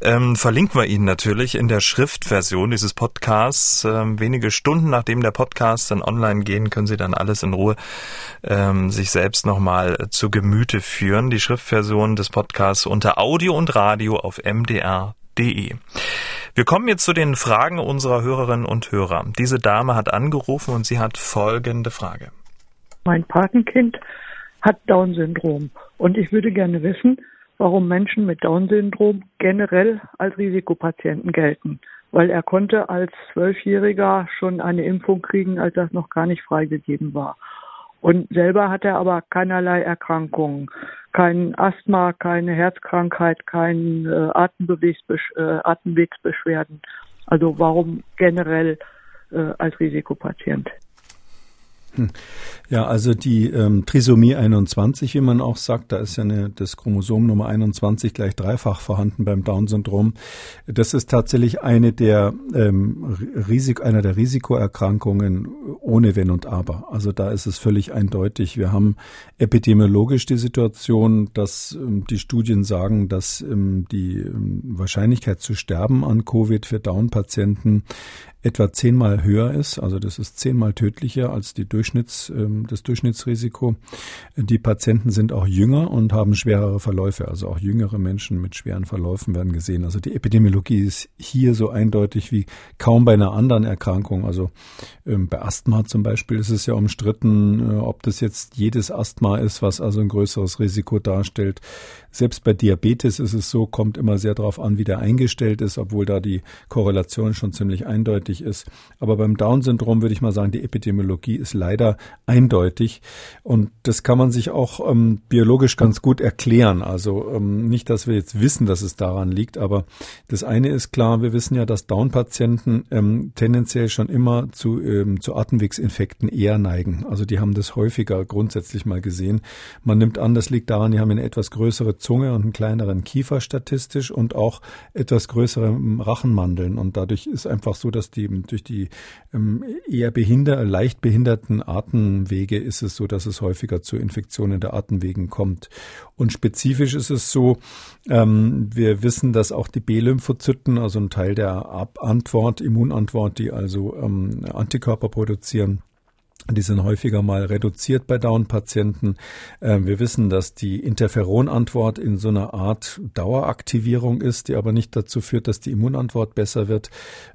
ähm, verlinken wir Ihnen natürlich in der Schriftversion dieses Podcasts. Ähm, wenige Stunden nachdem der Podcast dann online gehen, können Sie dann alles in Ruhe ähm, sich selbst nochmal zu Gemüte führen. Die Schriftversion des Podcasts unter Audio und Radio auf mdr.de. Wir kommen jetzt zu den Fragen unserer Hörerinnen und Hörer. Diese Dame hat angerufen und sie hat folgende Frage. Mein Patenkind hat Down-Syndrom und ich würde gerne wissen, warum Menschen mit Down-Syndrom generell als Risikopatienten gelten. Weil er konnte als Zwölfjähriger schon eine Impfung kriegen, als das noch gar nicht freigegeben war. Und selber hat er aber keinerlei Erkrankungen. Kein Asthma, keine Herzkrankheit, keine äh, äh, Atemwegsbeschwerden. Also warum generell äh, als Risikopatient? Hm. Ja, also die ähm, Trisomie 21, wie man auch sagt, da ist ja eine, das Chromosom Nummer 21 gleich dreifach vorhanden beim Down-Syndrom. Das ist tatsächlich eine der ähm, Risik, einer der Risikoerkrankungen ohne Wenn und Aber. Also da ist es völlig eindeutig. Wir haben epidemiologisch die Situation, dass ähm, die Studien sagen, dass ähm, die ähm, Wahrscheinlichkeit zu sterben an Covid für Down-Patienten etwa zehnmal höher ist. Also das ist zehnmal tödlicher als die Durchschnitts, ähm, das Durchschnittsrisiko. Die Patienten sind auch jünger und haben schwerere Verläufe. Also auch jüngere Menschen mit schweren Verläufen werden gesehen. Also die Epidemiologie ist hier so eindeutig wie kaum bei einer anderen Erkrankung. Also ähm, bei Asthma zum Beispiel ist es ja umstritten, äh, ob das jetzt jedes Asthma ist, was also ein größeres Risiko darstellt. Selbst bei Diabetes ist es so, kommt immer sehr darauf an, wie der eingestellt ist, obwohl da die Korrelation schon ziemlich eindeutig ist. Aber beim Down-Syndrom würde ich mal sagen, die Epidemiologie ist leider eindeutig. Und das kann man sich auch ähm, biologisch ganz gut erklären. Also ähm, nicht, dass wir jetzt wissen, dass es daran liegt, aber das eine ist klar, wir wissen ja, dass Down-Patienten ähm, tendenziell schon immer zu, ähm, zu Atemwegsinfekten eher neigen. Also die haben das häufiger grundsätzlich mal gesehen. Man nimmt an, das liegt daran, die haben eine etwas größere Zunge und einen kleineren Kiefer statistisch und auch etwas größere Rachenmandeln. Und dadurch ist einfach so, dass die durch die ähm, eher behinder, leicht behinderten Atemwege ist es so, dass es häufiger zu Infektionen der Atemwegen kommt. Und spezifisch ist es so, ähm, wir wissen, dass auch die B-Lymphozyten, also ein Teil der Antwort, Immunantwort, die also ähm, Antikörper produzieren, die sind häufiger mal reduziert bei Down-Patienten. Ähm, wir wissen, dass die Interferonantwort in so einer Art Daueraktivierung ist, die aber nicht dazu führt, dass die Immunantwort besser wird.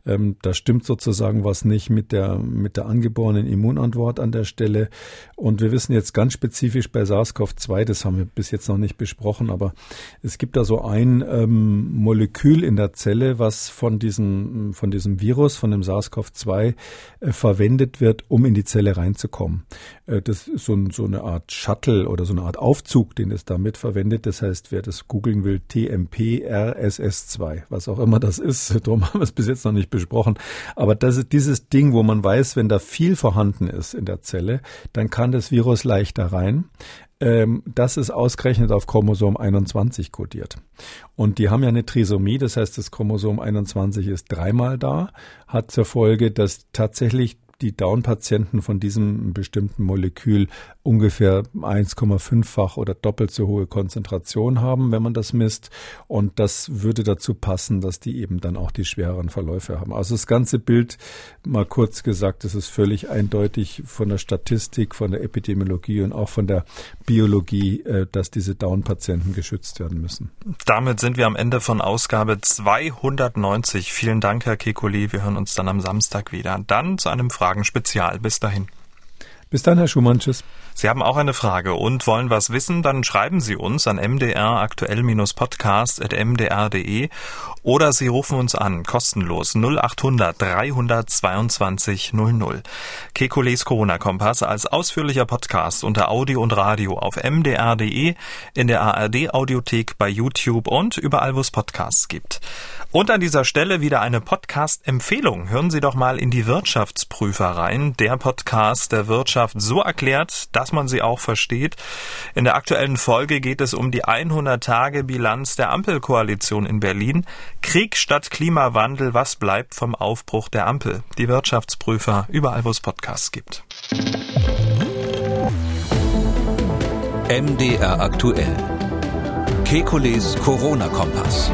Ähm, da stimmt sozusagen was nicht mit der, mit der angeborenen Immunantwort an der Stelle. Und wir wissen jetzt ganz spezifisch bei SARS-CoV-2, das haben wir bis jetzt noch nicht besprochen, aber es gibt da so ein ähm, Molekül in der Zelle, was von diesem, von diesem Virus, von dem SARS-CoV-2 äh, verwendet wird, um in die Zelle reinzukommen. Äh, das ist so, so, eine Art Shuttle oder so eine Art Aufzug, den es damit verwendet. Das heißt, wer das googeln will, TMP-RSS2, was auch immer das ist. Darum haben wir es bis jetzt noch nicht besprochen. Aber das ist dieses Ding, wo man weiß, wenn da viel vorhanden ist in der Zelle, dann kann das Virus leichter rein. ähm, das ist ausgerechnet auf Chromosom 21 kodiert. Und die haben ja eine Trisomie, das heißt, das Chromosom 21 ist dreimal da, hat zur Folge, dass tatsächlich die Down-Patienten von diesem bestimmten Molekül ungefähr 1,5-fach oder doppelt so hohe Konzentration haben, wenn man das misst. Und das würde dazu passen, dass die eben dann auch die schwereren Verläufe haben. Also das ganze Bild, mal kurz gesagt, das ist völlig eindeutig von der Statistik, von der Epidemiologie und auch von der Biologie, äh, dass diese Down-Patienten geschützt werden müssen. Damit sind wir am Ende von Ausgabe 290. Vielen Dank, Herr Kekulé. Wir hören uns dann am Samstag wieder. Dann zu einem Fragen Fragen Spezial. Bis dahin. Bis dann, Herr Schumann. Tschüss. Sie haben auch eine Frage und wollen was wissen, dann schreiben Sie uns an mdraktuell-podcast.mdr.de oder Sie rufen uns an, kostenlos 0800 322 00. Kekules Corona-Kompass als ausführlicher Podcast unter Audio und Radio auf mdr.de, in der ARD-Audiothek, bei YouTube und überall, wo es Podcasts gibt. Und an dieser Stelle wieder eine Podcast-Empfehlung. Hören Sie doch mal in die Wirtschaftsprüfer rein. Der Podcast der Wirtschaft so erklärt, dass man sie auch versteht. In der aktuellen Folge geht es um die 100-Tage-Bilanz der Ampelkoalition in Berlin. Krieg statt Klimawandel. Was bleibt vom Aufbruch der Ampel? Die Wirtschaftsprüfer überall, wo es Podcasts gibt. MDR aktuell. Kekules Corona-Kompass.